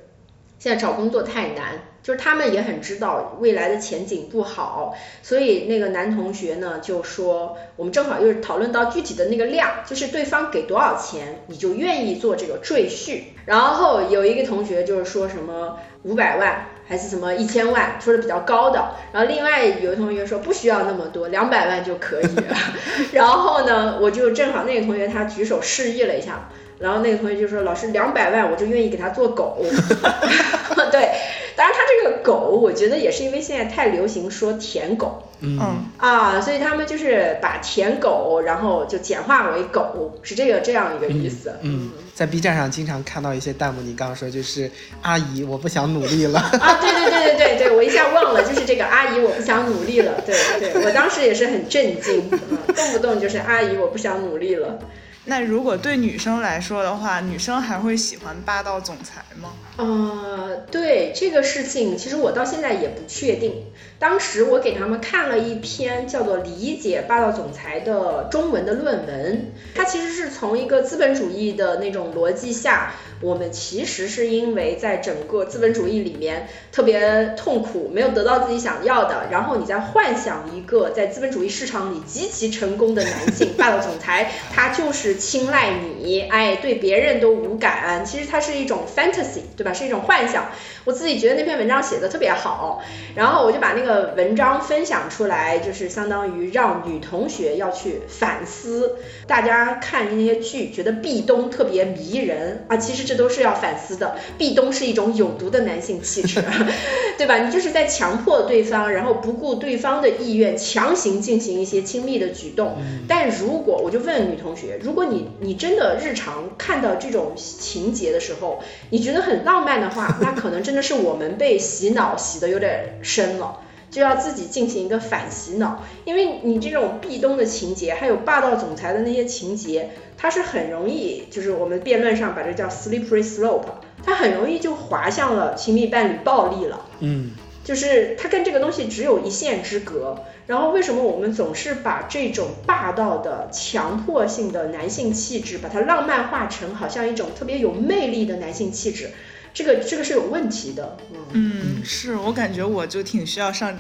现在找工作太难，就是他们也很知道未来的前景不好，所以那个男同学呢就说，我们正好又是讨论到具体的那个量，就是对方给多少钱，你就愿意做这个赘婿。然后有一个同学就是说什么五百万。还是什么一千万，说的比较高的。然后另外有的同学说不需要那么多，两百万就可以了。然后呢，我就正好那个同学他举手示意了一下，然后那个同学就说老师两百万我就愿意给他做狗。对，当然他这个狗，我觉得也是因为现在太流行说舔狗。嗯啊，所以他们就是把舔狗，然后就简化为狗，是这个这样一个意思。嗯，在 B 站上经常看到一些弹幕，你刚刚说就是阿姨，我不想努力了。啊，对对对对对对，我一下忘了，就是这个阿姨，我不想努力了。对对，我当时也是很震惊，动不动就是阿姨，我不想努力了。那如果对女生来说的话，女生还会喜欢霸道总裁吗？呃，对这个事情，其实我到现在也不确定。当时我给他们看了一篇叫做《理解霸道总裁》的中文的论文，它其实是从一个资本主义的那种逻辑下，我们其实是因为在整个资本主义里面特别痛苦，没有得到自己想要的，然后你在幻想一个在资本主义市场里极其成功的男性霸道总裁，他就是青睐你，哎，对别人都无感，其实它是一种 fantasy，对吧？是一种幻想。我自己觉得那篇文章写的特别好，然后我就把那个文章分享出来，就是相当于让女同学要去反思。大家看那些剧，觉得壁咚特别迷人啊，其实这都是要反思的。壁咚是一种有毒的男性气质，对吧？你就是在强迫对方，然后不顾对方的意愿，强行进行一些亲密的举动。但如果我就问女同学，如果你你真的日常看到这种情节的时候，你觉得很浪漫的话，那可能真的。是我们被洗脑洗的有点深了，就要自己进行一个反洗脑，因为你这种壁咚的情节，还有霸道总裁的那些情节，它是很容易，就是我们辩论上把这叫 slippery slope，它很容易就滑向了亲密伴侣暴力了。嗯，就是它跟这个东西只有一线之隔。然后为什么我们总是把这种霸道的、强迫性的男性气质，把它浪漫化成好像一种特别有魅力的男性气质？这个这个是有问题的，嗯，是我感觉我就挺需要上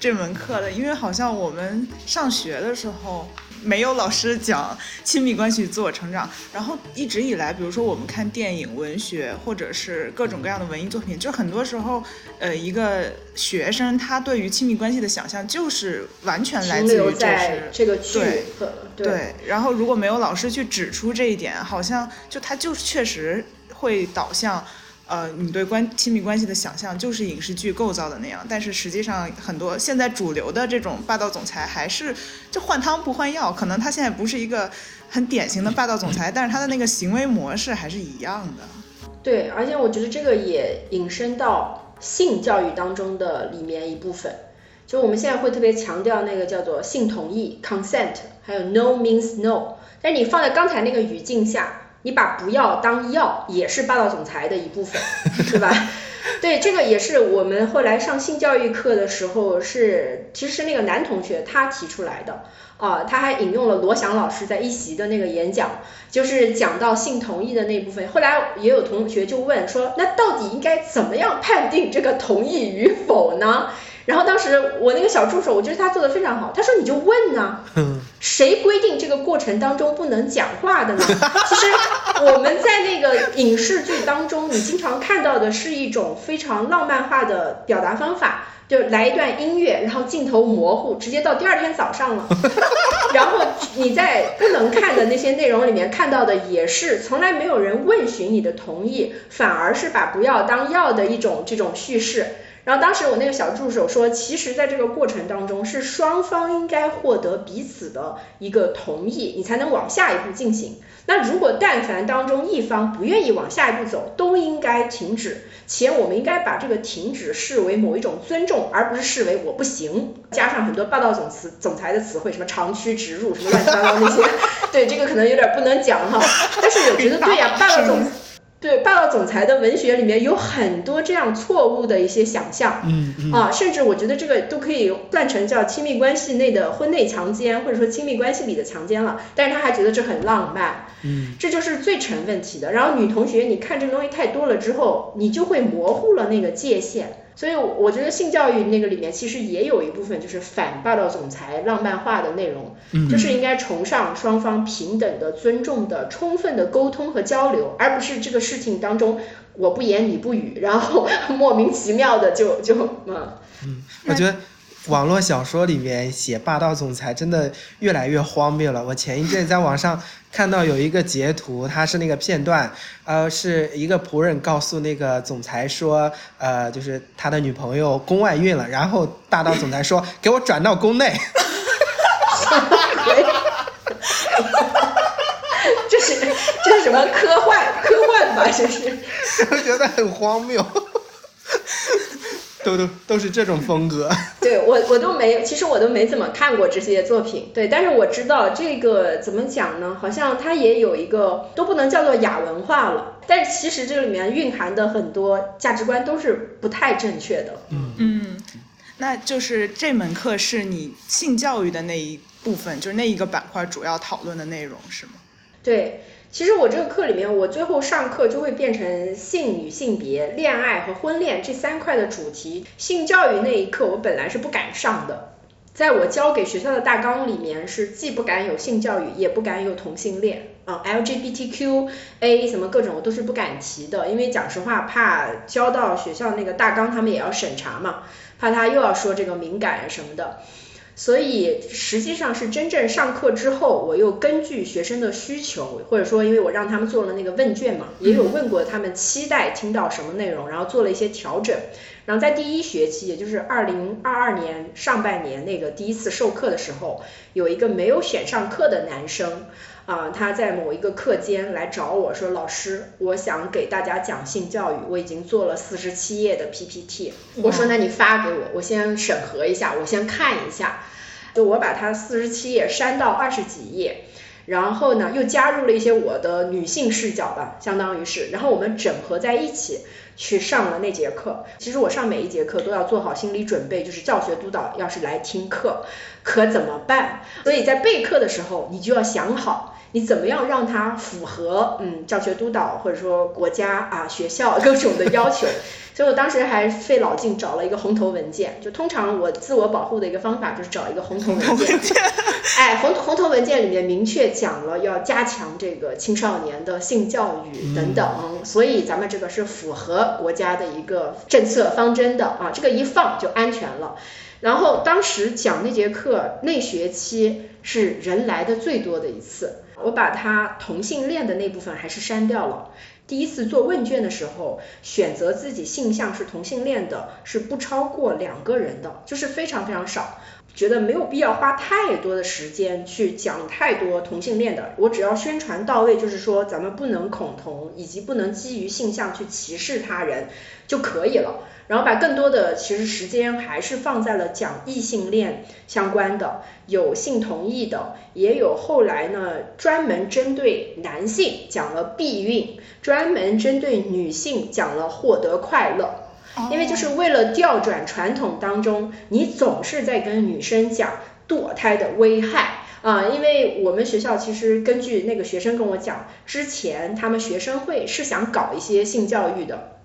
这门课的，因为好像我们上学的时候没有老师讲亲密关系、自我成长，然后一直以来，比如说我们看电影、文学或者是各种各样的文艺作品，就很多时候，呃，一个学生他对于亲密关系的想象就是完全来自于在这个剧，对，然后如果没有老师去指出这一点，好像就他就确实会导向。呃，你对关亲密关系的想象就是影视剧构造的那样，但是实际上很多现在主流的这种霸道总裁还是就换汤不换药，可能他现在不是一个很典型的霸道总裁，但是他的那个行为模式还是一样的。对，而且我觉得这个也引申到性教育当中的里面一部分，就我们现在会特别强调那个叫做性同意 （consent），还有 no means no，但你放在刚才那个语境下。你把不要当要，也是霸道总裁的一部分，对吧？对，这个也是我们后来上性教育课的时候，是其实那个男同学他提出来的啊，他还引用了罗翔老师在一席的那个演讲，就是讲到性同意的那部分。后来也有同学就问说，那到底应该怎么样判定这个同意与否呢？然后当时我那个小助手，我觉得他做的非常好。他说你就问呢，谁规定这个过程当中不能讲话的呢？其实我们在那个影视剧当中，你经常看到的是一种非常浪漫化的表达方法，就来一段音乐，然后镜头模糊，直接到第二天早上了。然后你在不能看的那些内容里面看到的，也是从来没有人问询你的同意，反而是把不要当要的一种这种叙事。然后当时我那个小助手说，其实在这个过程当中，是双方应该获得彼此的一个同意，你才能往下一步进行。那如果但凡当中一方不愿意往下一步走，都应该停止，且我们应该把这个停止视为某一种尊重，而不是视为我不行。加上很多霸道总词总裁的词汇，什么长驱直入，什么乱七八糟那些，对这个可能有点不能讲哈。但是我觉得对呀，霸道总。对霸道总裁的文学里面有很多这样错误的一些想象，嗯嗯啊，甚至我觉得这个都可以断成叫亲密关系内的婚内强奸，或者说亲密关系里的强奸了，但是他还觉得这很浪漫，嗯，这就是最成问题的。然后女同学，你看这个东西太多了之后，你就会模糊了那个界限。所以我觉得性教育那个里面其实也有一部分就是反霸道总裁浪漫化的内容，就是应该崇尚双方平等的、尊重的、充分的沟通和交流，而不是这个事情当中我不言你不语，然后 莫名其妙的就就嗯。嗯，我觉得。网络小说里面写霸道总裁真的越来越荒谬了。我前一阵在网上看到有一个截图，它是那个片段，呃，是一个仆人告诉那个总裁说，呃，就是他的女朋友宫外孕了，然后霸道总裁说，给我转到宫内。这是这是什么科幻科幻吧？这是，我觉得很荒谬。都都都是这种风格。对我我都没，其实我都没怎么看过这些作品。对，但是我知道这个怎么讲呢？好像它也有一个都不能叫做亚文化了。但是其实这里面蕴含的很多价值观都是不太正确的。嗯嗯，那就是这门课是你性教育的那一部分，就是那一个板块主要讨论的内容是吗？对。其实我这个课里面，我最后上课就会变成性与性别、恋爱和婚恋这三块的主题。性教育那一课我本来是不敢上的，在我教给学校的大纲里面是既不敢有性教育，也不敢有同性恋啊，LGBTQA 什么各种我都是不敢提的，因为讲实话怕交到学校那个大纲他们也要审查嘛，怕他又要说这个敏感什么的。所以实际上是真正上课之后，我又根据学生的需求，或者说因为我让他们做了那个问卷嘛，也有问过他们期待听到什么内容，然后做了一些调整。然后在第一学期，也就是二零二二年上半年那个第一次授课的时候，有一个没有选上课的男生。啊，他在某一个课间来找我说，老师，我想给大家讲性教育，我已经做了四十七页的 PPT。我说，那你发给我，我先审核一下，我先看一下。就我把它四十七页删到二十几页，然后呢，又加入了一些我的女性视角吧，相当于是，然后我们整合在一起去上了那节课。其实我上每一节课都要做好心理准备，就是教学督导要是来听课，可怎么办？所以在备课的时候，你就要想好。你怎么样让它符合嗯教学督导或者说国家啊学校各种的要求？所以我当时还费老劲找了一个红头文件。就通常我自我保护的一个方法就是找一个红头文件。哎，红红头文件里面明确讲了要加强这个青少年的性教育等等，所以咱们这个是符合国家的一个政策方针的啊，这个一放就安全了。然后当时讲那节课那学期是人来的最多的一次。我把他同性恋的那部分还是删掉了。第一次做问卷的时候，选择自己性向是同性恋的，是不超过两个人的，就是非常非常少。觉得没有必要花太多的时间去讲太多同性恋的，我只要宣传到位，就是说咱们不能恐同，以及不能基于性向去歧视他人就可以了。然后把更多的其实时间还是放在了讲异性恋相关的，有性同意的，也有后来呢专门针对男性讲了避孕，专门针对女性讲了获得快乐。因为就是为了调转传统当中，你总是在跟女生讲堕胎的危害。啊，因为我们学校其实根据那个学生跟我讲，之前他们学生会是想搞一些性教育的，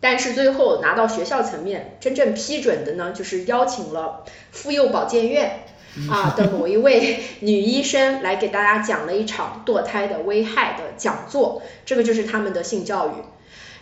但是最后拿到学校层面真正批准的呢，就是邀请了妇幼保健院。啊的某一位女医生来给大家讲了一场堕胎的危害的讲座，这个就是他们的性教育。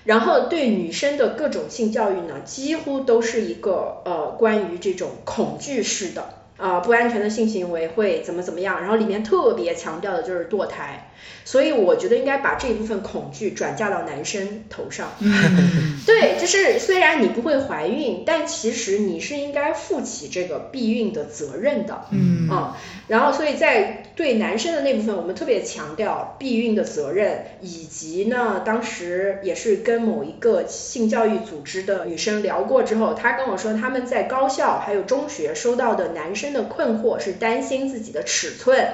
然后对女生的各种性教育呢，几乎都是一个呃关于这种恐惧式的啊不安全的性行为会怎么怎么样，然后里面特别强调的就是堕胎。所以我觉得应该把这一部分恐惧转嫁到男生头上。对，就是虽然你不会怀孕，但其实你是应该负起这个避孕的责任的。嗯啊，然后所以在对男生的那部分，我们特别强调避孕的责任，以及呢，当时也是跟某一个性教育组织的女生聊过之后，她跟我说，他们在高校还有中学收到的男生的困惑是担心自己的尺寸。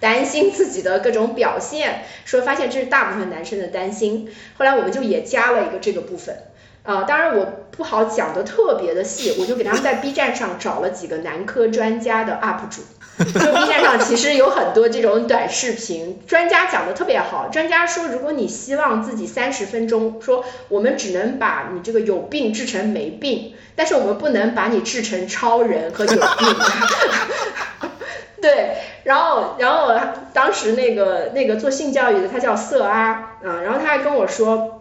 担心自己的各种表现，说发现这是大部分男生的担心。后来我们就也加了一个这个部分。呃，当然我不好讲的特别的细，我就给他们在 B 站上找了几个男科专家的 UP 主，就 B 站上其实有很多这种短视频，专家讲的特别好。专家说，如果你希望自己三十分钟，说我们只能把你这个有病治成没病，但是我们不能把你治成超人和有病。对，然后然后当时那个那个做性教育的他叫色阿，啊，然后他还跟我说。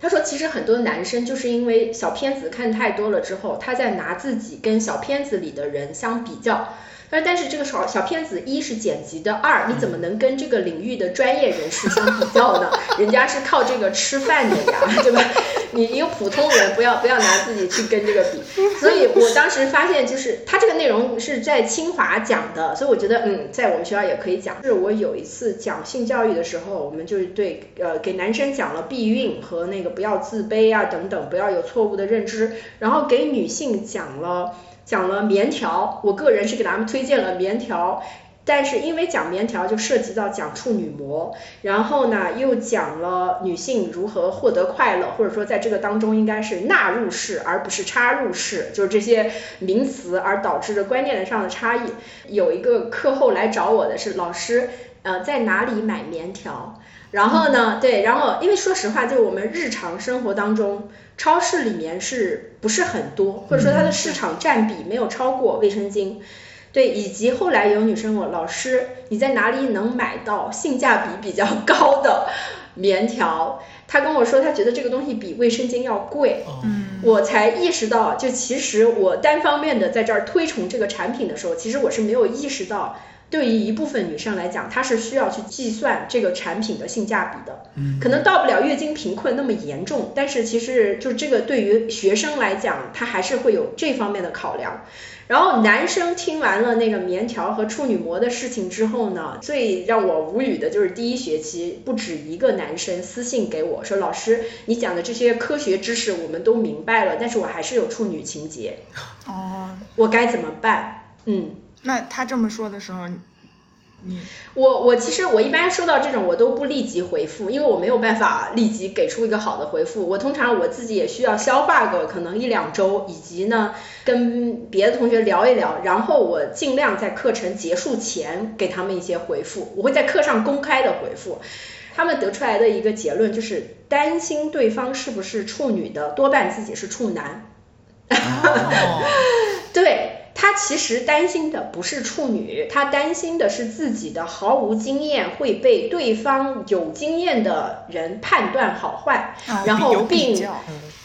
他说，其实很多男生就是因为小片子看太多了之后，他在拿自己跟小片子里的人相比较。但但是这个小小片子一是剪辑的，二你怎么能跟这个领域的专业人士相比较呢？人家是靠这个吃饭的呀，对吧？你一个普通人不要不要拿自己去跟这个比。所以我当时发现，就是他这个内容是在清华讲的，所以我觉得嗯，在我们学校也可以讲。是我有一次讲性教育的时候，我们就是对呃给男生讲了避孕和那个不要自卑啊等等，不要有错误的认知，然后给女性讲了。讲了棉条，我个人是给他们推荐了棉条，但是因为讲棉条就涉及到讲处女膜，然后呢又讲了女性如何获得快乐，或者说在这个当中应该是纳入式而不是插入式，就是这些名词而导致的观念上的差异。有一个课后来找我的是老师，呃，在哪里买棉条？然后呢，对，然后因为说实话，就我们日常生活当中。超市里面是不是很多，或者说它的市场占比没有超过卫生巾？对，以及后来有女生问我老师，你在哪里能买到性价比比较高的棉条？她跟我说，她觉得这个东西比卫生巾要贵。嗯，我才意识到，就其实我单方面的在这儿推崇这个产品的时候，其实我是没有意识到。对于一部分女生来讲，她是需要去计算这个产品的性价比的，可能到不了月经贫困那么严重，但是其实就这个对于学生来讲，他还是会有这方面的考量。然后男生听完了那个棉条和处女膜的事情之后呢，最让我无语的就是第一学期不止一个男生私信给我说，老师你讲的这些科学知识我们都明白了，但是我还是有处女情节，哦，我该怎么办？嗯。那他这么说的时候，你我我其实我一般收到这种我都不立即回复，因为我没有办法立即给出一个好的回复。我通常我自己也需要消化个可能一两周，以及呢跟别的同学聊一聊，然后我尽量在课程结束前给他们一些回复。我会在课上公开的回复。他们得出来的一个结论就是担心对方是不是处女的，多半自己是处男。对。他其实担心的不是处女，他担心的是自己的毫无经验会被对方有经验的人判断好坏，然后并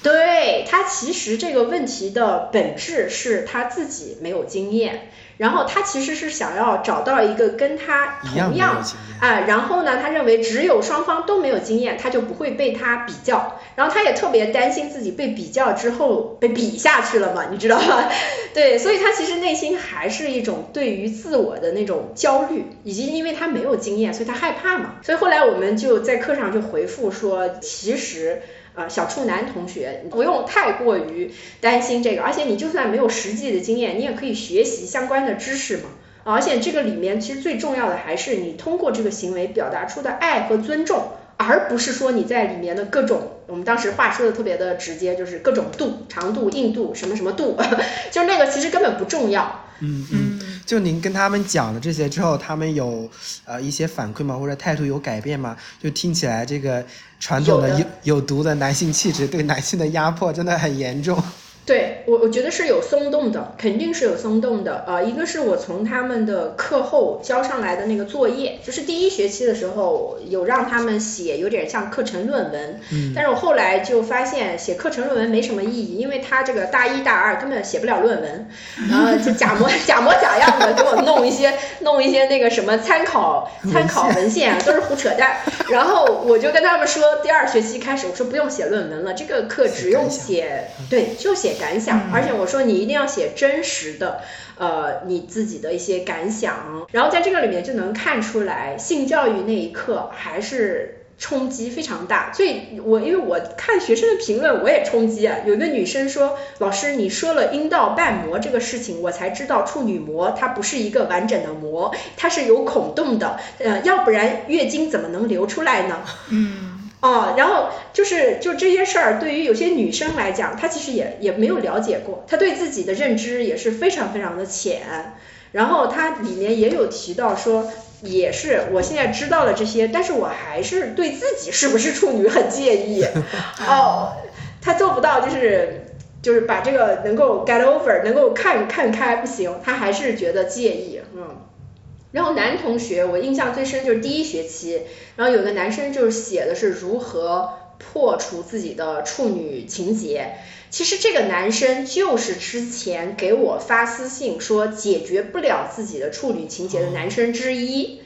对他其实这个问题的本质是他自己没有经验。然后他其实是想要找到一个跟他同样啊，然后呢，他认为只有双方都没有经验，他就不会被他比较。然后他也特别担心自己被比较之后被比下去了嘛，你知道吗？对，所以他其实内心还是一种对于自我的那种焦虑，以及因为他没有经验，所以他害怕嘛。所以后来我们就在课上就回复说，其实。啊，小处男同学，不用太过于担心这个，而且你就算没有实际的经验，你也可以学习相关的知识嘛。而且这个里面其实最重要的还是你通过这个行为表达出的爱和尊重，而不是说你在里面的各种，我们当时话说的特别的直接，就是各种度、长度、硬度，什么什么度，就是那个其实根本不重要。嗯嗯，就您跟他们讲了这些之后，他们有呃一些反馈吗？或者态度有改变吗？就听起来这个传统的有有毒的男性气质对男性的压迫真的很严重。对我，我觉得是有松动的，肯定是有松动的。呃，一个是我从他们的课后交上来的那个作业，就是第一学期的时候有让他们写，有点像课程论文。嗯。但是我后来就发现写课程论文没什么意义，因为他这个大一大二根本写不了论文，然后就假模 假模假样的给我弄一些弄一些那个什么参考参考文献，都是胡扯淡。然后我就跟他们说，第二学期开始我说不用写论文了，这个课只用写，对，就写。写感想，而且我说你一定要写真实的，呃，你自己的一些感想。然后在这个里面就能看出来，性教育那一刻还是。冲击非常大，所以我因为我看学生的评论，我也冲击啊。有一个女生说：“老师，你说了阴道瓣膜这个事情，我才知道处女膜它不是一个完整的膜，它是有孔洞的，呃，要不然月经怎么能流出来呢？”嗯，哦，然后就是就这些事儿，对于有些女生来讲，她其实也也没有了解过，她对自己的认知也是非常非常的浅。然后它里面也有提到说。也是，我现在知道了这些，但是我还是对自己是不是处女很介意。哦，他做不到，就是就是把这个能够 get over，能够看看开不行，他还是觉得介意，嗯。然后男同学，我印象最深就是第一学期，然后有个男生就是写的是如何破除自己的处女情节。其实这个男生就是之前给我发私信说解决不了自己的处女情节的男生之一。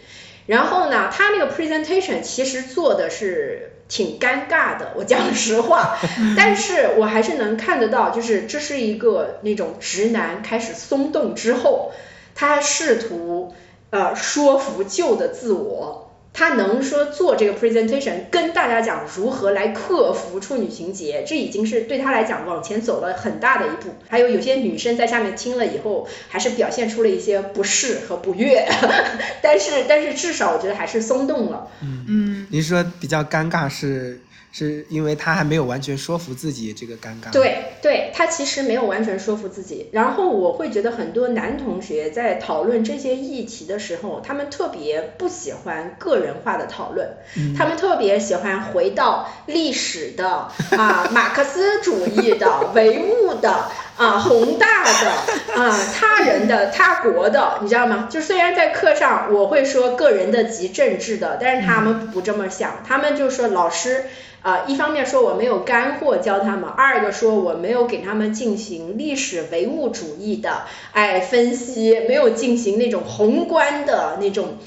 然后呢，他那个 presentation 其实做的是挺尴尬的，我讲实话。但是我还是能看得到，就是这是一个那种直男开始松动之后，他试图呃说服旧的自我。他能说做这个 presentation，跟大家讲如何来克服处女情节，这已经是对他来讲往前走了很大的一步。还有有些女生在下面听了以后，还是表现出了一些不适和不悦，但是但是至少我觉得还是松动了。嗯嗯，您说比较尴尬是？是因为他还没有完全说服自己，这个尴尬。对，对他其实没有完全说服自己。然后我会觉得很多男同学在讨论这些议题的时候，他们特别不喜欢个人化的讨论，他们特别喜欢回到历史的啊，马克思主义的、唯物的啊、宏大的啊、他人的、他国的，你知道吗？就虽然在课上我会说个人的及政治的，但是他们不这么想，他们就说老师。啊，一方面说我没有干货教他们，二个说我没有给他们进行历史唯物主义的哎分析，没有进行那种宏观的那种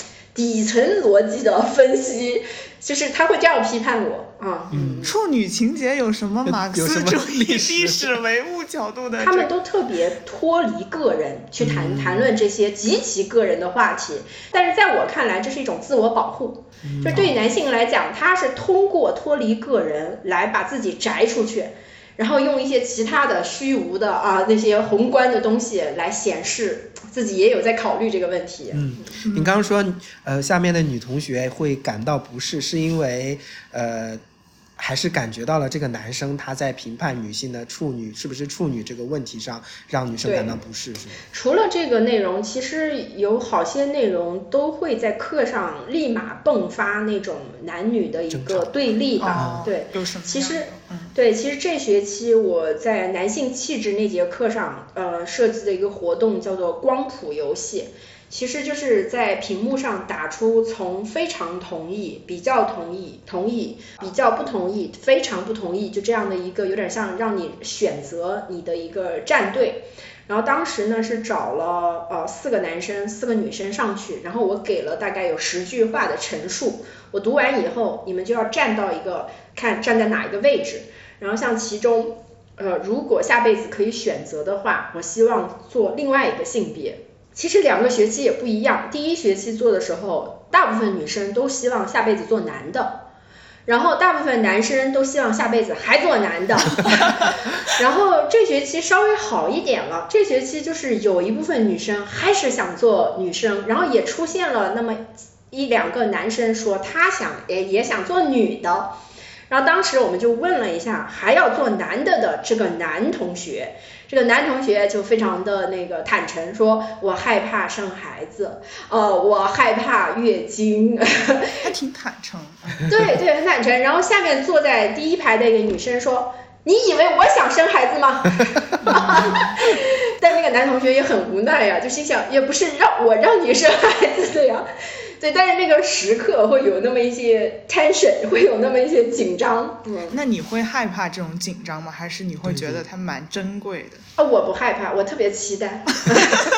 底层逻辑的分析，就是他会这样批判我。啊，嗯，处女情节有什么马 克思主义历史唯物角度的？他们都特别脱离个人去谈谈论这些极其个人的话题，但是在我看来，这是一种自我保护。就对于男性来讲，他是通过脱离个人来把自己摘出去。然后用一些其他的虚无的啊那些宏观的东西来显示自己也有在考虑这个问题。嗯，你刚刚说呃下面的女同学会感到不适，是因为呃。还是感觉到了这个男生他在评判女性的处女是不是处女这个问题上，让女生感到不适，是吗？除了这个内容，其实有好些内容都会在课上立马迸发那种男女的一个对立吧？对，其实，对，其实这学期我在男性气质那节课上，呃，设计的一个活动叫做光谱游戏。其实就是在屏幕上打出从非常同意、比较同意、同意、比较不同意、非常不同意，就这样的一个有点像让你选择你的一个战队。然后当时呢是找了呃四个男生、四个女生上去，然后我给了大概有十句话的陈述。我读完以后，你们就要站到一个看站在哪一个位置。然后像其中呃如果下辈子可以选择的话，我希望做另外一个性别。其实两个学期也不一样，第一学期做的时候，大部分女生都希望下辈子做男的，然后大部分男生都希望下辈子还做男的，然后这学期稍微好一点了，这学期就是有一部分女生还是想做女生，然后也出现了那么一两个男生说他想也也想做女的，然后当时我们就问了一下还要做男的的这个男同学。这个男同学就非常的那个坦诚，说我害怕生孩子，呃，我害怕月经，还挺坦诚。对对，很坦诚。然后下面坐在第一排的一个女生说：“你以为我想生孩子吗？” 但那个男同学也很无奈呀，就心想，也不是让我让你生孩子的呀。对，但是那个时刻会有那么一些 tension，会有那么一些紧张。嗯，那你会害怕这种紧张吗？还是你会觉得它蛮珍贵的？啊，我不害怕，我特别期待。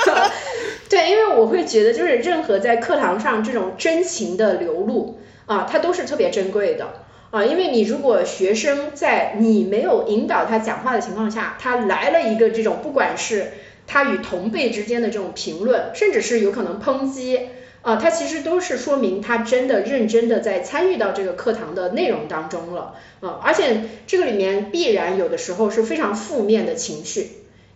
对，因为我会觉得，就是任何在课堂上这种真情的流露啊，它都是特别珍贵的。啊，因为你如果学生在你没有引导他讲话的情况下，他来了一个这种不管是他与同辈之间的这种评论，甚至是有可能抨击。啊，他其实都是说明他真的认真的在参与到这个课堂的内容当中了，啊，而且这个里面必然有的时候是非常负面的情绪，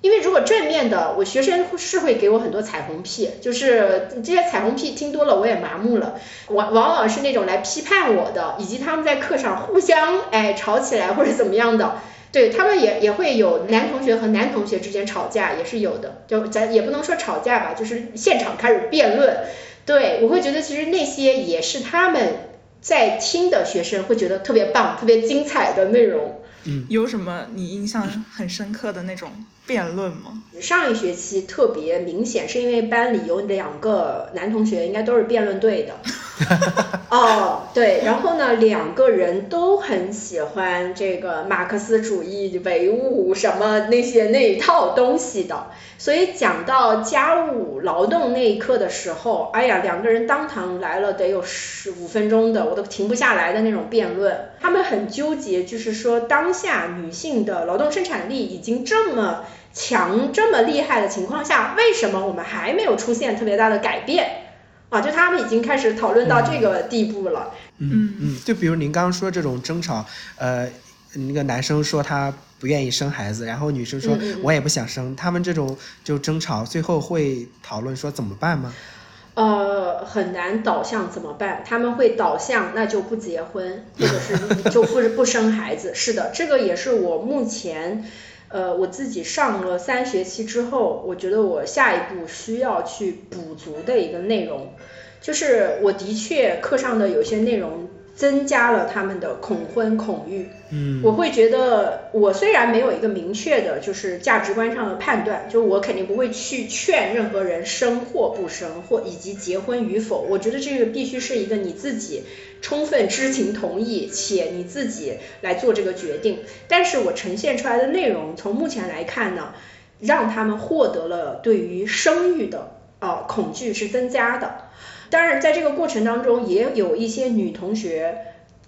因为如果正面的，我学生是会给我很多彩虹屁，就是这些彩虹屁听多了我也麻木了，往往往是那种来批判我的，以及他们在课上互相哎吵起来或者怎么样的，对他们也也会有男同学和男同学之间吵架也是有的，就咱也不能说吵架吧，就是现场开始辩论。对，我会觉得其实那些也是他们在听的学生会觉得特别棒、特别精彩的内容。嗯，有什么你印象很深刻的那种辩论吗？上一学期特别明显，是因为班里有两个男同学，应该都是辩论队的。哦，对，然后呢，两个人都很喜欢这个马克思主义唯物什么那些那一套东西的，所以讲到家务劳动那一刻的时候，哎呀，两个人当堂来了得有十五分钟的，我都停不下来的那种辩论。他们很纠结，就是说当下女性的劳动生产力已经这么强、这么厉害的情况下，为什么我们还没有出现特别大的改变？啊，就他们已经开始讨论到这个地步了。嗯嗯，就比如您刚刚说这种争吵，呃，那个男生说他不愿意生孩子，然后女生说我也不想生，他们这种就争吵，最后会讨论说怎么办吗？呃，很难导向怎么办？他们会导向那就不结婚，或者是就不 不生孩子。是的，这个也是我目前。呃，我自己上了三学期之后，我觉得我下一步需要去补足的一个内容，就是我的确课上的有些内容。增加了他们的恐婚恐育，嗯，我会觉得我虽然没有一个明确的，就是价值观上的判断，就我肯定不会去劝任何人生或不生，或以及结婚与否。我觉得这个必须是一个你自己充分知情同意，且你自己来做这个决定。但是我呈现出来的内容，从目前来看呢，让他们获得了对于生育的呃恐惧是增加的。当然，在这个过程当中，也有一些女同学，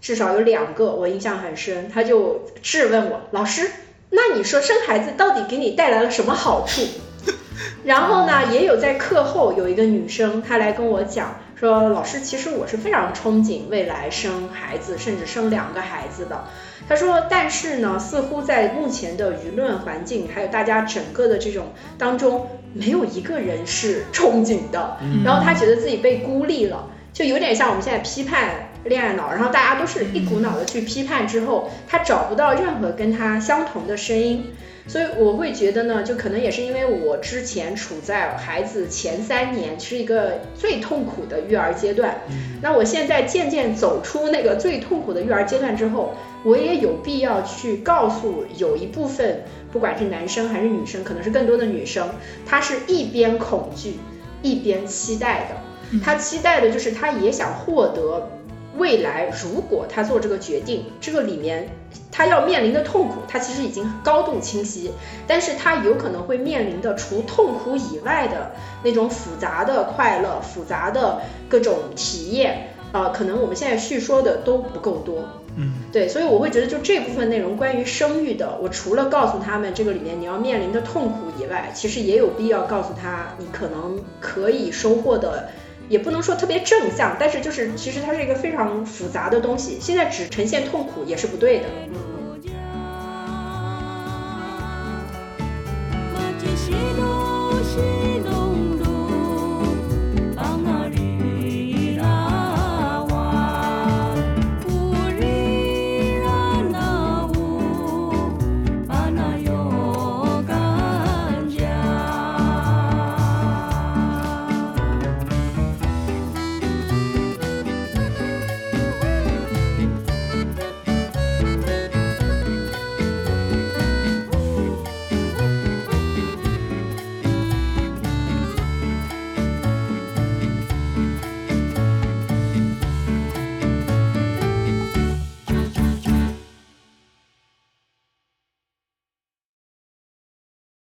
至少有两个我印象很深，她就质问我，老师，那你说生孩子到底给你带来了什么好处？然后呢，也有在课后有一个女生，她来跟我讲。说老师，其实我是非常憧憬未来生孩子，甚至生两个孩子的。他说，但是呢，似乎在目前的舆论环境，还有大家整个的这种当中，没有一个人是憧憬的。然后他觉得自己被孤立了，就有点像我们现在批判恋爱脑，然后大家都是一股脑的去批判之后，他找不到任何跟他相同的声音。所以我会觉得呢，就可能也是因为我之前处在孩子前三年是一个最痛苦的育儿阶段，那我现在渐渐走出那个最痛苦的育儿阶段之后，我也有必要去告诉有一部分，不管是男生还是女生，可能是更多的女生，她是一边恐惧一边期待的，她期待的就是她也想获得。未来如果他做这个决定，这个里面他要面临的痛苦，他其实已经高度清晰，但是他有可能会面临的除痛苦以外的那种复杂的快乐、复杂的各种体验，呃，可能我们现在叙说的都不够多。嗯，对，所以我会觉得就这部分内容关于生育的，我除了告诉他们这个里面你要面临的痛苦以外，其实也有必要告诉他你可能可以收获的。也不能说特别正向，但是就是其实它是一个非常复杂的东西，现在只呈现痛苦也是不对的。